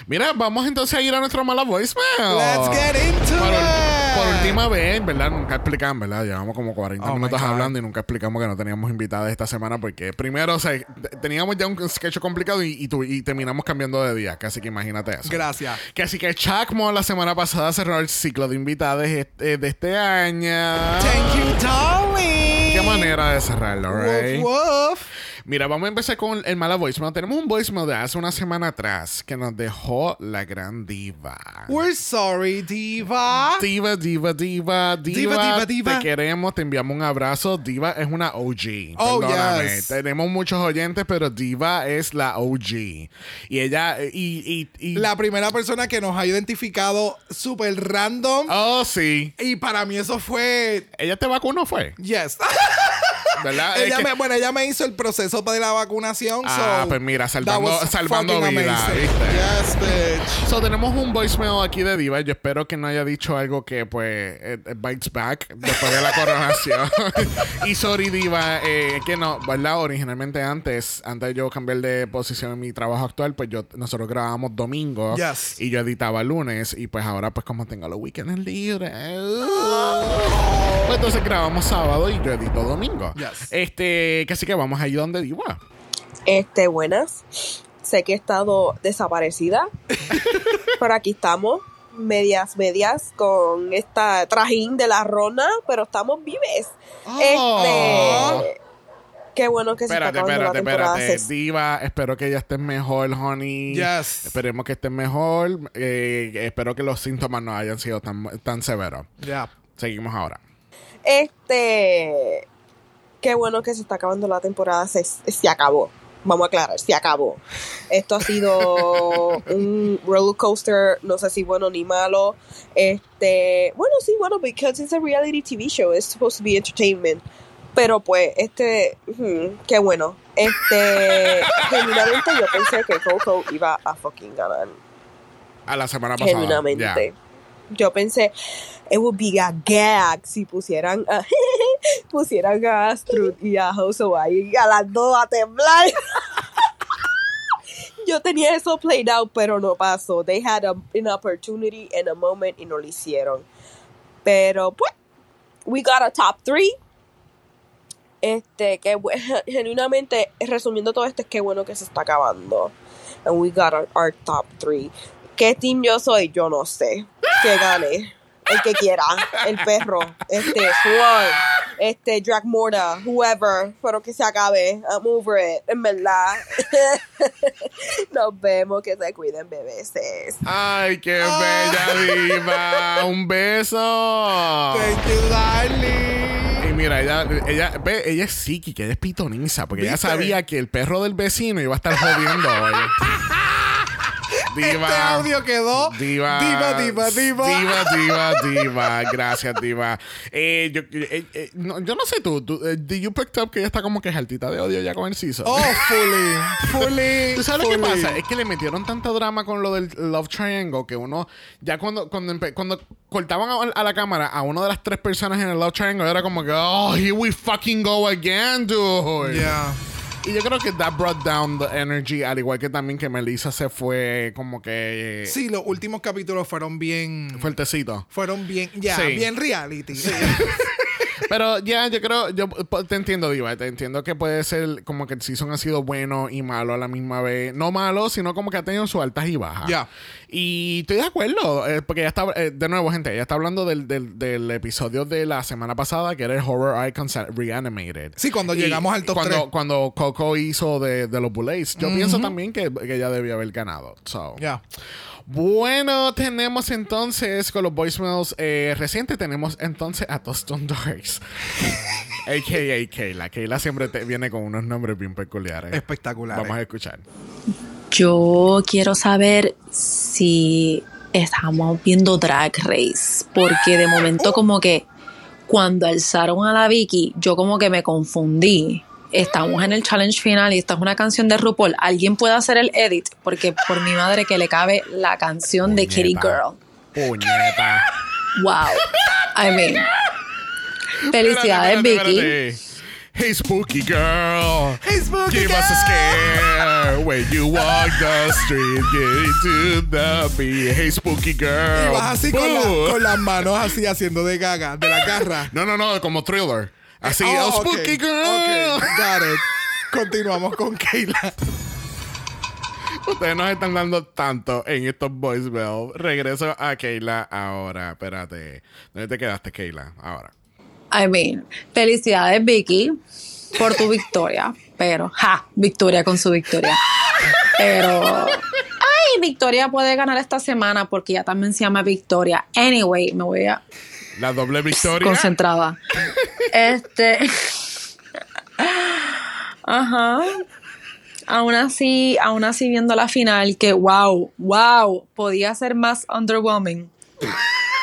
Mira, vamos entonces a ir a nuestra mala voicemail. Let's get into por, it. por última vez, ¿verdad? Nunca explicamos, ¿verdad? Llevamos como 40 Oh, minutos hablando y nunca explicamos que no teníamos invitadas esta semana porque primero, o sea, teníamos ya un sketch complicado y, y, tu- y terminamos cambiando de día. Casi que imagínate eso. Gracias. Que así que Chacmo la semana pasada cerró el ciclo de invitadas este- de este año. Thank you, darling. Qué manera de cerrarlo, right? Woof, woof. Mira, vamos a empezar con el mala voicemail. Tenemos un voicemail de hace una semana atrás que nos dejó la gran diva. We're sorry, Diva. Diva, diva, diva, diva, diva, diva. Te queremos, te enviamos un abrazo. Diva es una OG. Oh, Perdóname. yes. Tenemos muchos oyentes, pero Diva es la OG. Y ella, y, y, y- La primera persona que nos ha identificado súper random. Oh, sí. Y para mí eso fue. ¿Ella te vacunó fue? Yes. (laughs) ¿Verdad? Que- bueno, ella me hizo el proceso de la vacunación. Ah, so pues mira, salvando- salvando amazing. ¿viste? Yes, bitch. So, tenemos un voicemail aquí de Diva. Yo espero que no haya dicho algo que, pues, it, it bites back después de la coronación. (laughs) y sorry, Diva, eh, que no, ¿verdad? Originalmente antes, antes de yo cambiar de posición en mi trabajo actual, pues yo nosotros grabábamos domingo Yes. y yo editaba lunes. Y pues ahora, pues, como tengo los weekends libres, pues entonces grabamos sábado y yo edito domingo. Yes. Este, que así que vamos ahí donde Diva. Este, buenas. Sé que he estado desaparecida, (laughs) pero aquí estamos, medias, medias, con esta trajín de la rona, pero estamos vives. Oh. Este, qué bueno que se Espérate, está acabando espérate, espérate. Se- Diva, espero que ella esté mejor, honey. Yes. Esperemos que esté mejor. Eh, espero que los síntomas no hayan sido tan, tan severos. Yeah. Seguimos ahora. Este, qué bueno que se está acabando la temporada. Se, se acabó. Vamos a aclarar, se acabó. Esto ha sido (laughs) un roller coaster, no sé si bueno ni malo. Este, bueno, sí, bueno, because it's a reality TV show, it's supposed to be entertainment. Pero pues, este, ujú, qué bueno. Este, (laughs) genuinamente yo pensé que Coco iba a fucking ganar. A la semana pasada. Genuinamente. Yo pensé, it would be a gag si pusieran a, (laughs) pusieran a y a Hoso ahí a las dos a temblar. (laughs) Yo tenía eso played out, pero no pasó. They had a, an opportunity and a moment y no lo hicieron. Pero pues, we got a top three. Este, que (laughs) genuinamente, resumiendo todo esto, es que bueno que se está acabando. And we got our, our top three. ¿Qué team yo soy? Yo no sé. Que gane. El que quiera. El perro. Este, Swan. Este, Drag Morta. Whoever. Pero que se acabe. I'm over it. En verdad. (laughs) Nos vemos. Que se cuiden, bebés. Ay, qué bella diva. Un beso. Thank you, darling. Y mira, ella, ella, ve, ella es psíquica, ella es pitoniza, porque ella sabía que el perro del vecino iba a estar jodiendo hoy. (laughs) Diva. Este audio quedó Diva. diva, diva, diva. Diva, diva, diva. Gracias, diva. Eh, yo, eh, eh, no, yo no sé tú, tú did you picked up que ella está como que jaltita de odio ya con el season? Oh, fully. Fully. (laughs) ¿Tú sabes lo que fully. pasa? Es que le metieron tanto drama con lo del Love Triangle que uno, ya cuando, cuando, cuando cortaban a, a la cámara a una de las tres personas en el Love Triangle, era como que, oh, here we fucking go again, dude. Yeah. Y yo creo que that brought down the energy, al igual que también que Melissa se fue como que Sí, los últimos capítulos fueron bien. fuertecito. Fueron bien. Ya, Sí. bien reality. (laughs) Pero ya, yo creo, yo te entiendo, Diva, te entiendo que puede ser como que el season ha sido bueno y malo a la misma vez. No malo, sino como que ha tenido sus altas y bajas. Ya. Y estoy de acuerdo, eh, porque ya está, eh, de nuevo, gente, ella está hablando del, del, del episodio de la semana pasada, que era el Horror Icons Reanimated. Sí, cuando Y llegamos al top cuando, 3. Cuando Coco hizo de, de los Bullets. Yo pienso también que, que ella debió haber ganado. So. Ya. Bueno, tenemos entonces con los voicemails eh, recientes, tenemos entonces a Toston Doors. A.K.A. (laughs) Kayla. Kayla siempre te- viene con unos nombres bien peculiares. Espectaculares. Vamos a escuchar. Yo quiero saber si estamos viendo Drag Race, porque de momento como que cuando alzaron a la Vicky, yo como que me confundí. Estamos en el challenge final y esta es una canción de RuPaul. ¿Alguien puede hacer el edit? Porque por mi madre que le cabe la canción de Kitty. Girl. Puñeta. Wow. I mean. Felicidades, Vicky. Hey, spooky girl. Hey, spooky Give us a scare when you walk the street, get into the beat. Hey, spooky girl. Y vas así con, la- con las manos así haciendo de gaga, de la garra. No, no, no, como thriller. Así, Oh, oh, ok, spooky girl. ok, got it. Continuamos con Kayla. Ustedes nos están dando tanto en estos voicemails. Regreso a Keila ahora. Espérate. ¿Dónde te quedaste, Keila? Ahora. I mean, felicidades Vicky por tu victoria, pero, ja, Victoria con su victoria. Pero, ay, Victoria puede ganar esta semana porque ya también se llama Victoria. Anyway, me voy a La doble victoria. concentrada. Este. Ajá. Aún así, aún así viendo la final, que wow, wow, podía ser más underwhelming.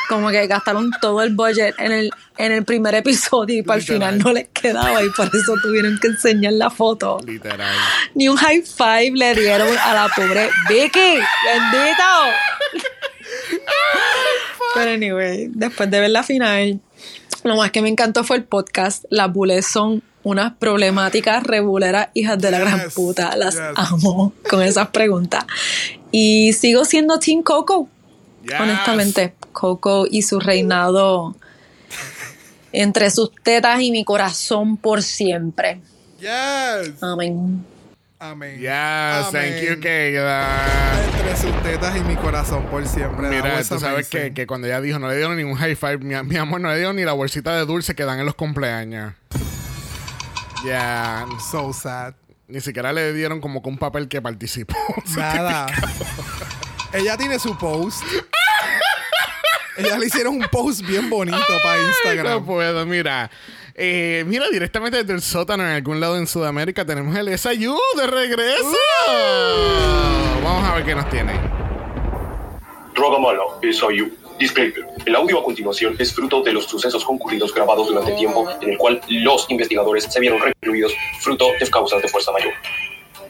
Como que gastaron todo el budget en el, en el primer episodio y para el final no les quedaba y por eso tuvieron que enseñar la foto. Literal. Ni un high five le dieron a la pobre Vicky. ¡Bendito! (laughs) Pero anyway, después de ver la final, lo más que me encantó fue el podcast. Las bules son unas problemáticas rebuleras hijas de la gran Yes, puta. Las yes. amo con esas preguntas. Y sigo siendo Team Coco, Yes. honestamente. Coco y su reinado entre sus tetas y mi corazón por siempre. Yes. Amén. Amén. Yes, thank you, Amén. Kayla. Entre sus tetas y mi corazón por siempre. Mira, tú sabes que, que cuando ella dijo no le dieron ningún high five, mi, mi amor, no le dieron ni la bolsita de dulce que dan en los cumpleaños. Ya, So sad. ni siquiera le dieron como que un papel que participó. (laughs) Nada. Ella tiene su post. Ella le hicieron un post bien bonito para No Instagram. puedo, mira. Eh, mira, directamente desde el sótano en algún lado en Sudamérica tenemos el SIU de regreso. Vamos a ver qué nos tiene. Rogamala, SIU. Disclaimer. El audio a continuación es fruto de los sucesos concurridos grabados durante el tiempo en el cual los investigadores se vieron recluidos fruto de causas de fuerza mayor.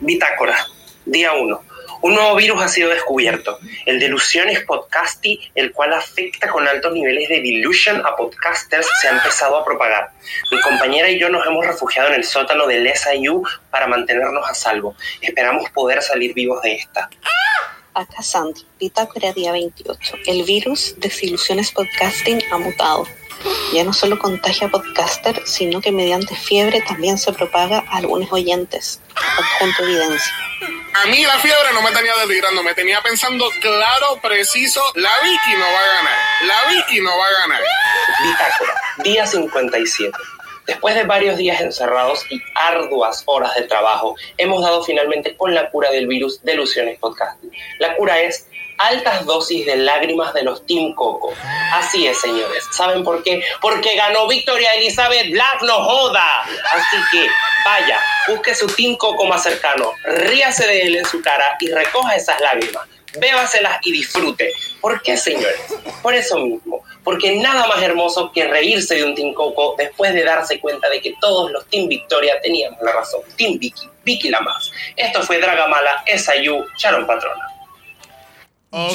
Bitácora, día 1. Un nuevo virus ha sido descubierto, el Delusiones Podcasti, el cual afecta con altos niveles de delusion a podcasters, se ha empezado a propagar. Mi compañera y yo nos hemos refugiado en el sótano del SIU para mantenernos a salvo. Esperamos poder salir vivos de esta. Acá Sandy, Bitácora día 28. El virus Desilusiones Podcasting ha mutado. Ya no solo contagia a podcaster, sino que mediante fiebre también se propaga a algunos oyentes. Adjunto evidencia. A mí la fiebre no me tenía delirando, me tenía pensando claro, preciso, la Vicky no va a ganar. La Vicky no va a ganar. Bitácora, día 57. Después de varios días encerrados y arduas horas de trabajo, hemos dado finalmente con la cura del virus Delusiones Podcasting. La cura es altas dosis de lágrimas de los Team Coco. Así es, señores. ¿Saben por qué? Porque ganó Victoria Elizabeth Black, no joda. Así que vaya, busque su Team Coco más cercano, ríase de él en su cara y recoja esas lágrimas. Bébaselas y disfrute. ¿Por qué, señores? Por eso mismo. Porque nada más hermoso que reírse de un Team Coco después de darse cuenta de que todos los Team Victoria teníamos la razón. Team Vicky, Vicky la más. Esto fue Dragamala, SIU, Sharon Patrona.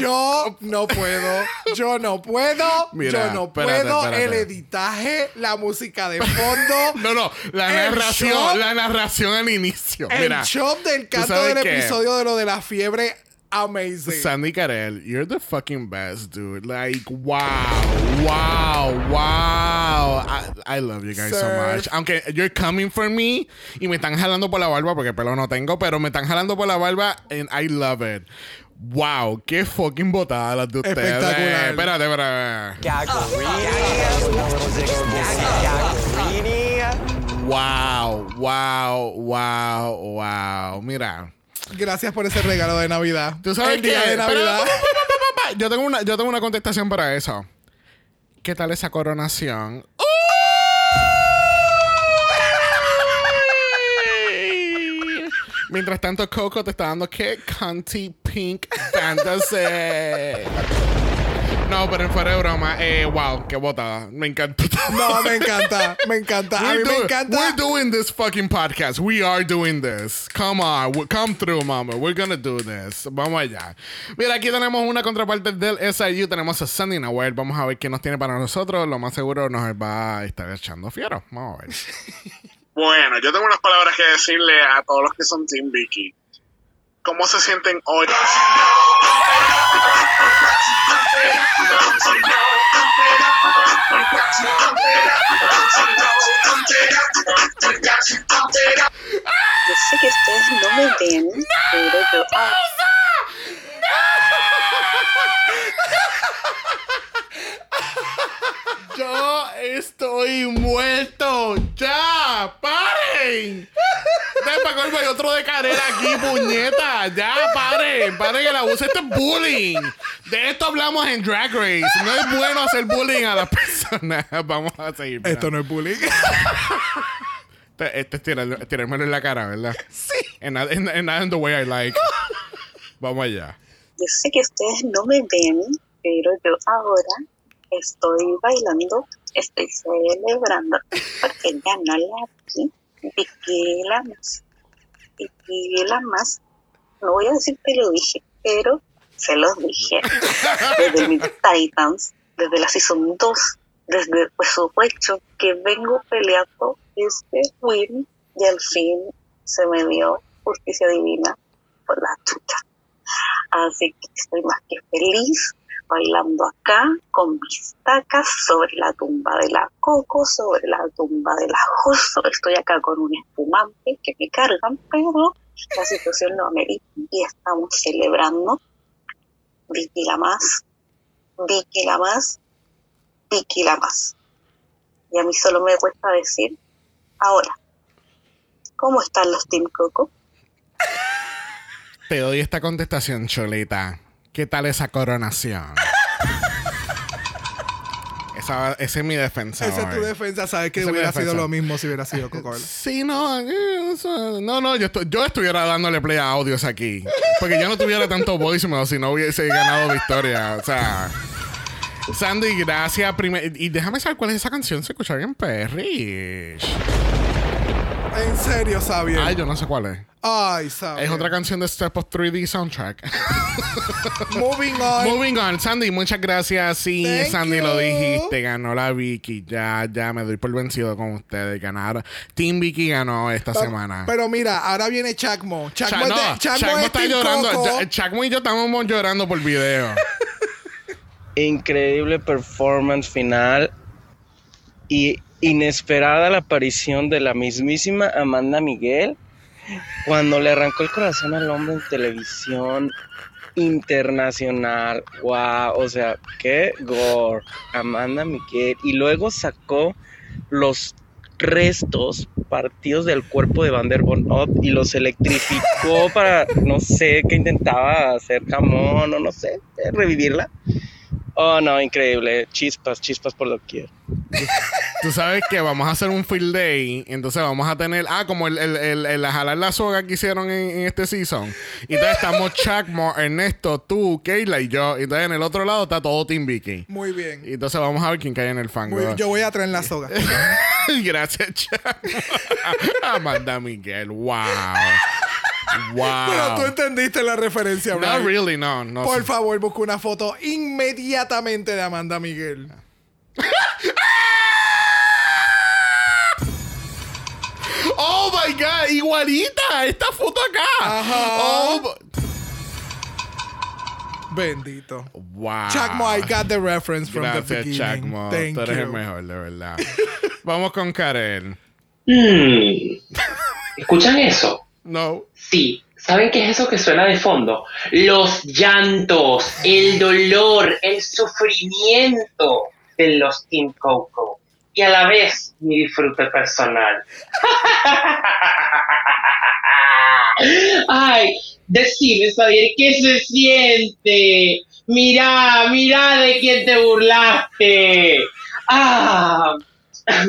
Yo no puedo, yo no puedo, Mira, yo no puedo. espérate. El editaje, la música de fondo. (laughs) No, no, la narración, la narración al inicio. El Mira, del ¿tú canto del qué? episodio de lo de la fiebre, amazing. Sandy Carell, you're the fucking best, dude. Like, wow, wow, wow. I, I love you guys so much. Aunque you're coming for me y me están jalando por la barba porque pelo no tengo, pero me están jalando por la barba and I love it. Wow, qué fucking botada las de ustedes. Espectacular. Espérate, espérate. Wow, wow, wow, wow. Mira. Gracias por ese regalo de Navidad. ¿Tú sabes El qué? día de Pero- Navidad. yo, tengo una, yo tengo una contestación para eso. ¿Qué tal esa coronación? Mientras tanto, Coco te está dando que Conti Pink Fantasy. No, pero en fuera de broma, eh, wow, qué botada. Me encantó. No, me encanta, me encanta. A mí We're me encanta. We're doing this fucking podcast. We are doing this. Come on. Come through, mama. We're gonna do this. Vamos allá. Mira, aquí tenemos una contraparte del SIU. Tenemos a Sandy Nahuel. Vamos a ver qué nos tiene para nosotros. Lo más seguro nos va a estar echando fiero. Vamos a ver. (laughs) Bueno, yo tengo unas palabras que decirle a todos los que son Team Vicky. ¿Cómo se sienten hoy? Yo sé que ustedes no me ven, pero yo (laughs) (laughs) Yo estoy muerto. ¡Ya! ¡Paren! Para colmo hay otro de carrera aquí, puñeta. Ya, paren, paren que la use. Esto es bullying. De esto hablamos en Drag Race. No es bueno hacer bullying a las personas. (laughs) Vamos a seguir. mira. Esto no es bullying. Este, este es tirármelo en la cara, ¿verdad? Sí. And and- and in the way I like. Vamos allá. Yo sé que ustedes no me ven, pero yo ahora estoy bailando, estoy celebrando, porque ganó la Vicky Lamas. Vicky Lamas, no voy a decir que lo dije, pero se los dije. Desde mis Titans, desde la Season 2, desde por supuesto que vengo peleando este win y al fin se me dio justicia divina por la chucha. Así que estoy más que feliz bailando acá con mis tacas sobre la tumba de la Coco, sobre la tumba de la Joso. Estoy acá con un espumante que me cargan, pero la situación lo amerita y estamos celebrando. Vicky la más, Vicky la más, Vicky la más. Y a mí solo me cuesta decir, ahora, ¿cómo están los Team Coco? Te doy esta contestación, Cholita. ¿Qué tal esa coronación? (laughs) esa, esa es mi defensa. Esa es tu defensa. Sabes que Esa hubiera sido lo mismo si hubiera sido Coca-Cola. Sí, no, no, no, yo, estu- yo estuviera dándole play a audios aquí. Porque yo no tuviera tanto voicemail si no hubiese ganado victoria. O sea, Sandy, gracias. Y déjame saber cuál es esa canción. Se escucha bien perrish. En serio, Xavier. Ay, yo no sé cuál es. Ay, Xavier. Es otra canción de Step of 3D Soundtrack. (laughs) Moving on. Moving on, Sandy, muchas gracias. Sí, Thank Sandy, you. lo dijiste. Ganó la Vicky. Ya, ya me doy por vencido con ustedes. Ganaron. Team Vicky ganó esta semana. Pero mira, ahora viene Chacmo. Cha- Chacmo, es no, de- Chacmo Chacmo es está Team llorando. Coco. Chacmo y yo estamos llorando por video. (laughs) Increíble performance final y inesperada la aparición de la mismísima Amanda Miguel cuando le arrancó el corazón al hombre en televisión internacional. Wow, o sea, qué gore. Amanda Miguel y luego sacó los restos partidos del cuerpo de Van der Von Ott y los electrificó para no sé qué intentaba hacer jamón o no sé, revivirla. Oh, no, increíble. Chispas, chispas por doquier. Tú sabes que vamos a hacer un field day. Entonces vamos a tener. Ah, como el, el, el, el jalar la soga que hicieron en, en este season. Y entonces estamos Chacmo, Ernesto, tú, Keila y yo. Y entonces en el otro lado está todo Team Vicky. Muy bien. Y entonces vamos a ver quién cae en el fango. Muy bien. Yo voy a traer la soga. (laughs) Gracias, Chacmo. (laughs) Amanda Miguel. Wow. Wow. Pero tú entendiste la referencia, No, Brian. really, no. no Por favor, busca una foto inmediatamente de Amanda Miguel. (laughs) Oh my god, igualita. Esta foto acá. Ajá. Oh, Bendito. wow. Chacmo, I got the reference from the Gracias, beginning. Chacmo. Thank Tú eres you. el mejor, de verdad. (laughs) Vamos con Karen. Hmm. ¿Escuchan eso? No. Sí. ¿Saben qué es eso que suena de fondo? Los llantos, el dolor, el sufrimiento de los Team Coco. Y a la vez mi disfrute personal. (laughs) Ay, decime, Xavier, ¿qué se siente? Mirá, mirá de quién te burlaste. Ah. (laughs)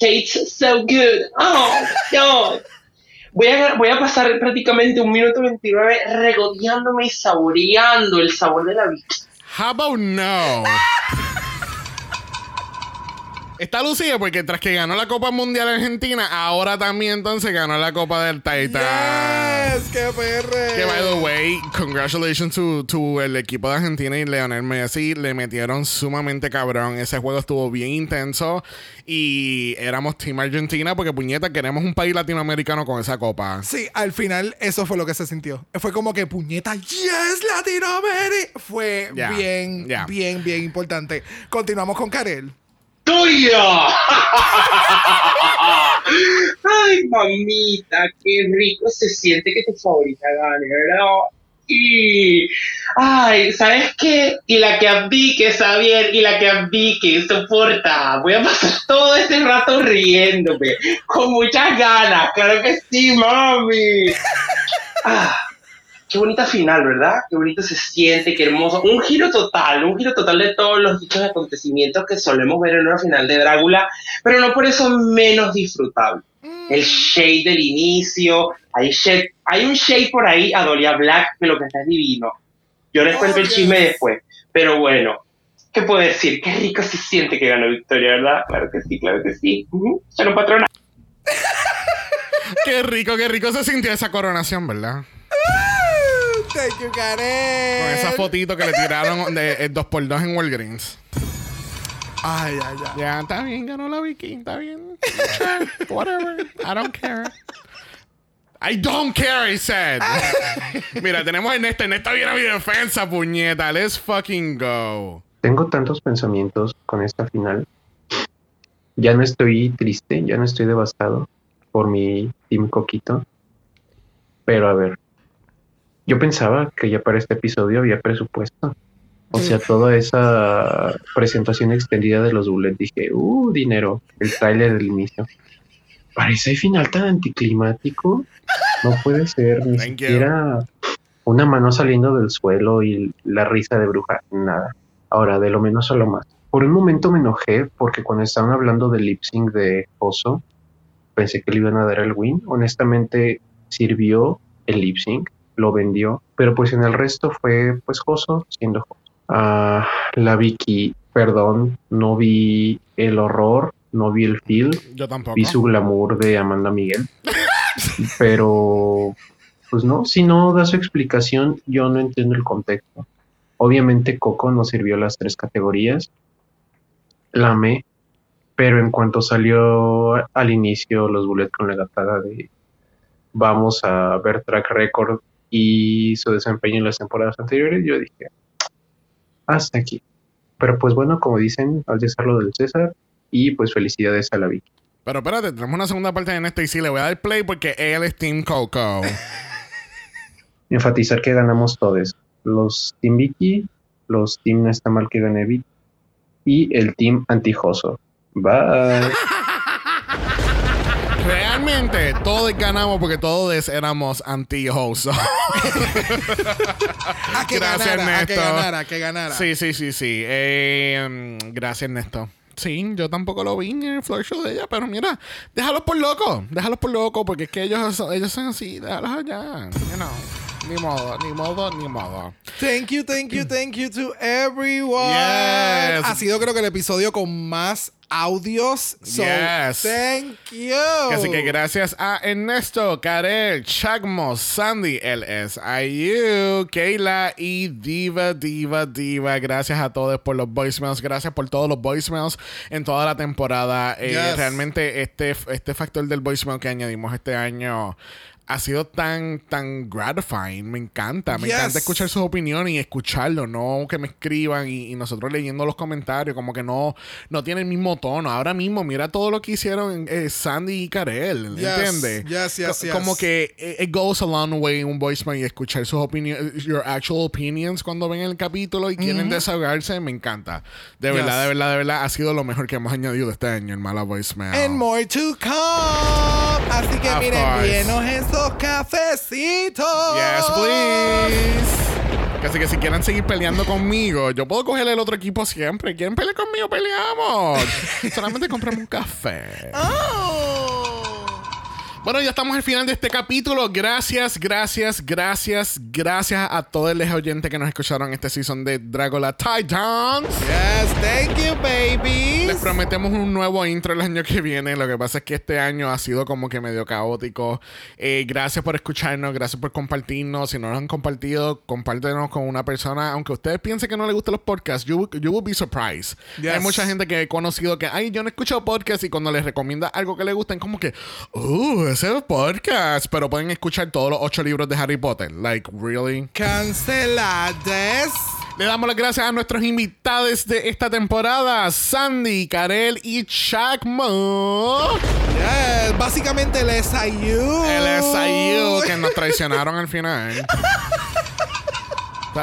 Tastes so good. Oh, God. Voy a, voy a pasar prácticamente un minuto 29 regodeándome y saboreando el sabor de la vida. How about no? (laughs) Está lucida porque tras que ganó la Copa Mundial Argentina, ahora también entonces ganó la Copa del Taita. Yes, qué perre. Que by the way, congratulations to, to el equipo de Argentina y Leonel Messi. Le metieron sumamente cabrón. Ese juego estuvo bien intenso. Y éramos Team Argentina porque puñeta, queremos un país latinoamericano con esa copa. Sí, al final eso fue lo que se sintió. Fue como que puñeta, yes, Latinoamérica. Fue bien, bien, bien importante. Continuamos con Karel. ¡Tuya! Ay, mamita, qué rico se siente que tu favorita gane, ¿verdad? Vicky. Ay, ¿sabes qué? Y la que a Vicky Xavier y la que a Vicky soporta. Voy a pasar todo este rato riéndome, con muchas ganas. Claro que sí, mami. Ah, qué bonita final, ¿verdad? Qué bonito se siente, qué hermoso. Un giro total, un giro total de todos los dichos acontecimientos que solemos ver en una final de Drácula, pero no por eso menos disfrutable. El shade del inicio, hay, shade- hay un shade por ahí a Dolia Black que lo que está es divino. Yo les cuento el chisme después, pero bueno, ¿qué puedo decir? Qué rico se siente que ganó Victoria, ¿verdad? Claro que sí, claro que sí. Ujú, Pero patrona. (laughs) Qué rico, qué rico se sintió esa coronación, ¿verdad? Thank you, Karen. Con esa fotito que le tiraron de 2x2 en Walgreens. Ay, ay, ay. Ya, está bien, ganó la Vicky, está bien. Whatever, I don't care. I don't care, he said. Mira, tenemos a Ernesto. Ernesto viene a mi defensa, puñeta. Let's fucking go. Tengo tantos pensamientos con esta final. Ya no estoy triste, ya no estoy devastado por mi Team Coquito. Pero a ver, yo pensaba que ya para este episodio había presupuesto. O sea, toda esa presentación extendida de los bullets, dije, uh, dinero, el tráiler del inicio. Para ese final tan anticlimático, no puede ser ni Thank you. siquiera una mano saliendo del suelo y la risa de bruja, nada. Ahora, de lo menos a lo más. Por un momento me enojé porque cuando estaban hablando del lip sync de Oso, pensé que le iban a dar el win. Honestamente, sirvió el lip sync, lo vendió, pero pues en el resto fue pues Joso siendo Joso. Ah, la Vicky, perdón, no vi el horror, no vi el feel, Yo tampoco. vi su glamour de Amanda Miguel, (laughs) pero pues no, si no da su explicación, yo no entiendo el contexto. Obviamente Coco no sirvió las tres categorías, la amé, pero en cuanto salió al inicio los bullets con la gatada de vamos a ver track record y su desempeño en las temporadas anteriores, yo dije, hasta aquí. Pero pues bueno, como dicen, al César lo del César, y pues felicidades a la Vicky. Pero espérate, tenemos una segunda parte de Ernesto y sí, le voy a dar play porque él es Team Coco. (laughs) Enfatizar que ganamos todos. Los Team Vicky, los Team No está mal que gane Vicky y el Team Antijoso. Bye. (laughs) Realmente, todos ganamos porque todos éramos anti-host. (laughs) A que Gracias, ganara, a que Ernesto. ganara, a que ganara. Sí, sí, sí, sí. Eh, gracias, Ernesto. Sí, yo tampoco lo vi en el floor show de ella, pero mira, déjalos por loco, déjalos por loco, porque es que ellos, son- ellos son así, déjalos allá. You know, ni modo, ni modo, ni modo. Thank you, thank you, thank you to everyone. Yes. Ha sido creo que el episodio con más audios. So, Yes. thank you. Así que gracias a Ernesto, Karel, Chagmo, Sandy, LSIU, Kayla y Diva, Diva, Diva. Gracias a todos por los voicemails. Gracias por todos los voicemails en toda la temporada. Eh, Yes. Realmente este, este factor del voicemail que añadimos este año ha sido tan, tan gratifying. Me encanta. Me Yes. encanta escuchar sus opiniones y escucharlo, no que me escriban y, y nosotros leyendo los comentarios, como que no, no tiene el mismo tono. Ahora mismo, mira todo lo que hicieron eh, Sandy y Karel, Yes, ¿entiendes? yes, Co-. Como que it, it goes a long way un voicemail y escuchar sus opiniones, your actual opinions cuando ven el capítulo y quieren desahogarse, me encanta. De verdad, de verdad, de verdad, ha sido lo mejor que hemos añadido este año, el mala voicemail. And more to come. Así que Of miren, course. llenos cafecitos. Yes, please. Así que si quieren seguir peleando conmigo, yo puedo coger el otro equipo siempre. ¿Quieren pelear conmigo? Peleamos. (laughs) Solamente compramos un café. Bueno, ya estamos al final de este capítulo. Gracias, gracias, gracias, gracias a todos los oyentes que nos escucharon este season de Dragola Titans. Yes, thank you, baby. Les prometemos un nuevo intro el año que viene. Lo que pasa es que este año ha sido como que medio caótico. Eh, gracias por escucharnos, gracias por compartirnos. Si no nos han compartido, compártenos con una persona. Aunque ustedes piensen que no les gustan los podcasts, you, you will be surprised. Yes. Hay mucha gente que he conocido que, ay, yo no he escuchado podcast y cuando les recomienda algo que les gusta, es como que, uh, ese es podcast. Pero pueden escuchar todos los ocho libros de Harry Potter. Like, really? Cancelades. Le damos las gracias a nuestros invitados de esta temporada, Sandy, Karel y Chakmo. Yes, básicamente el SIU. El SIU que nos traicionaron al final. (laughs)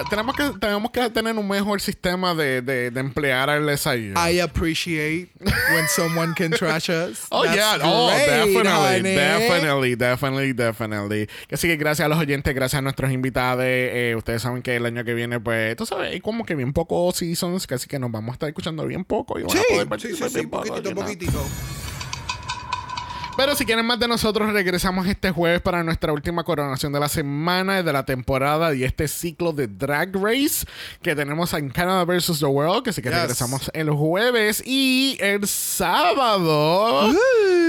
Tenemos que, tenemos que tener un mejor sistema de, de, de emplear al SIU. I appreciate when someone can trash us. Oh, That's yeah. Oh, great, definitely. honey. Definitely, definitely, definitely. Así que gracias a los oyentes, gracias a nuestros invitados. eh, ustedes saben que el año que viene, pues, tú sabes, hay como que bien pocos seasons, casi que nos vamos a estar escuchando bien poco. Y van a Sí, poder sí, sí, sí, poco, poquitito. Pero si quieren más de nosotros, regresamos este jueves para nuestra última coronación de la semana, de la temporada y este ciclo de Drag Race que tenemos en Canada vs. The World, que sí que Yes. regresamos el jueves y el sábado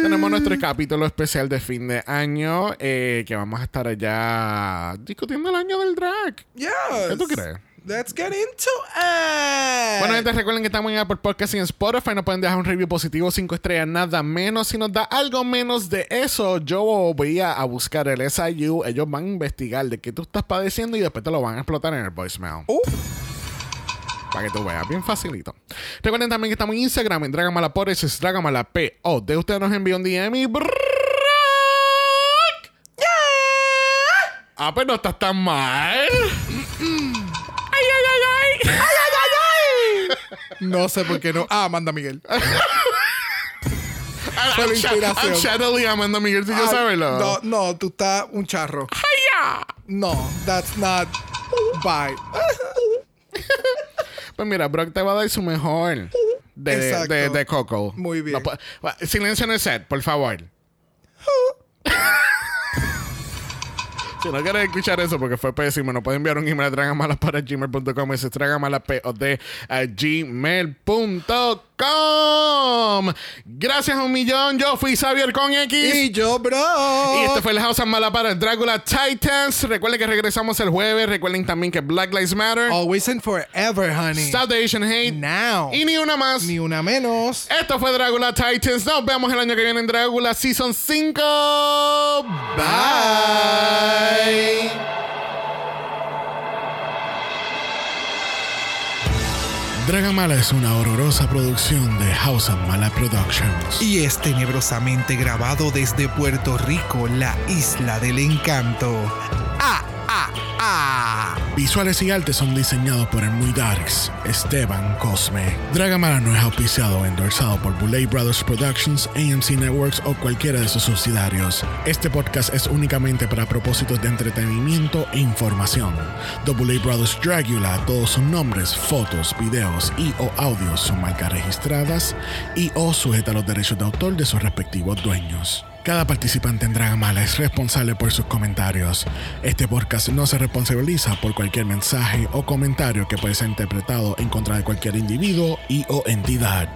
tenemos nuestro capítulo especial de fin de año eh, que vamos a estar allá discutiendo el año del drag. Yes. ¿Qué tú crees? Let's get into it. Bueno, gente, recuerden que estamos en Apple Podcast y en Spotify. Nos pueden dejar un review positivo, 5 estrellas, nada menos. Si nos da algo menos de eso, yo voy a, buscar el SIU. Ellos van a investigar de qué tú estás padeciendo y después te lo van a explotar en el voicemail. Para que tú veas, bien facilito. Recuerden también que estamos en Instagram, en Dragamala eso es Dragamala P. O de usted nos envió un DM y. Ah, pues no estás tan mal. Ay, ay, ay, ay. No sé por qué no. Ah, manda Miguel. (laughs) Fue la inspiración. I'm a Amanda Miguel, si yo sabelo. No, no, tú estás un charro. Hiya. No, that's not. Bye. (laughs) Pues mira, Brock te va a dar su mejor de, de, de Coco. Muy bien. No pu- silencio en el set, por favor. Si no quieres escuchar eso porque fue pésimo, nos pueden enviar un email a dragamalas para gmail.com. Ese es dragamalapod a gmail.com. Gracias a un millón. Yo fui Xavier con X. Y yo, bro. Y este fue el House of Mala para Drácula Titans. Recuerden que regresamos el jueves. Recuerden también que Black Lives Matter. Always and forever, honey. Stop the Asian Hate. Now. Y ni una más. Ni una menos. Esto fue Drácula Titans. Nos vemos el año que viene en Drácula Season 5. Bye. away. Dragamala es una horrorosa producción de House of Mala Productions. Y es tenebrosamente grabado desde Puerto Rico, la isla del encanto. ¡Ah, ah, ah! Visuales y artes son diseñados por el muy Darks, Esteban Cosme. Dragamala no es auspiciado o endorsado por Boulay Brothers Productions, AMC Networks o cualquiera de sus subsidiarios. Este podcast es únicamente para propósitos de entretenimiento e información. The Boulay Brothers Dragula, todos sus nombres, fotos, videos y o audios son marcas registradas y o sujeta a los derechos de autor de sus respectivos dueños. Cada participante en Dragamala es responsable por sus comentarios. Este podcast no se responsabiliza por cualquier mensaje o comentario que puede ser interpretado en contra de cualquier individuo y o entidad.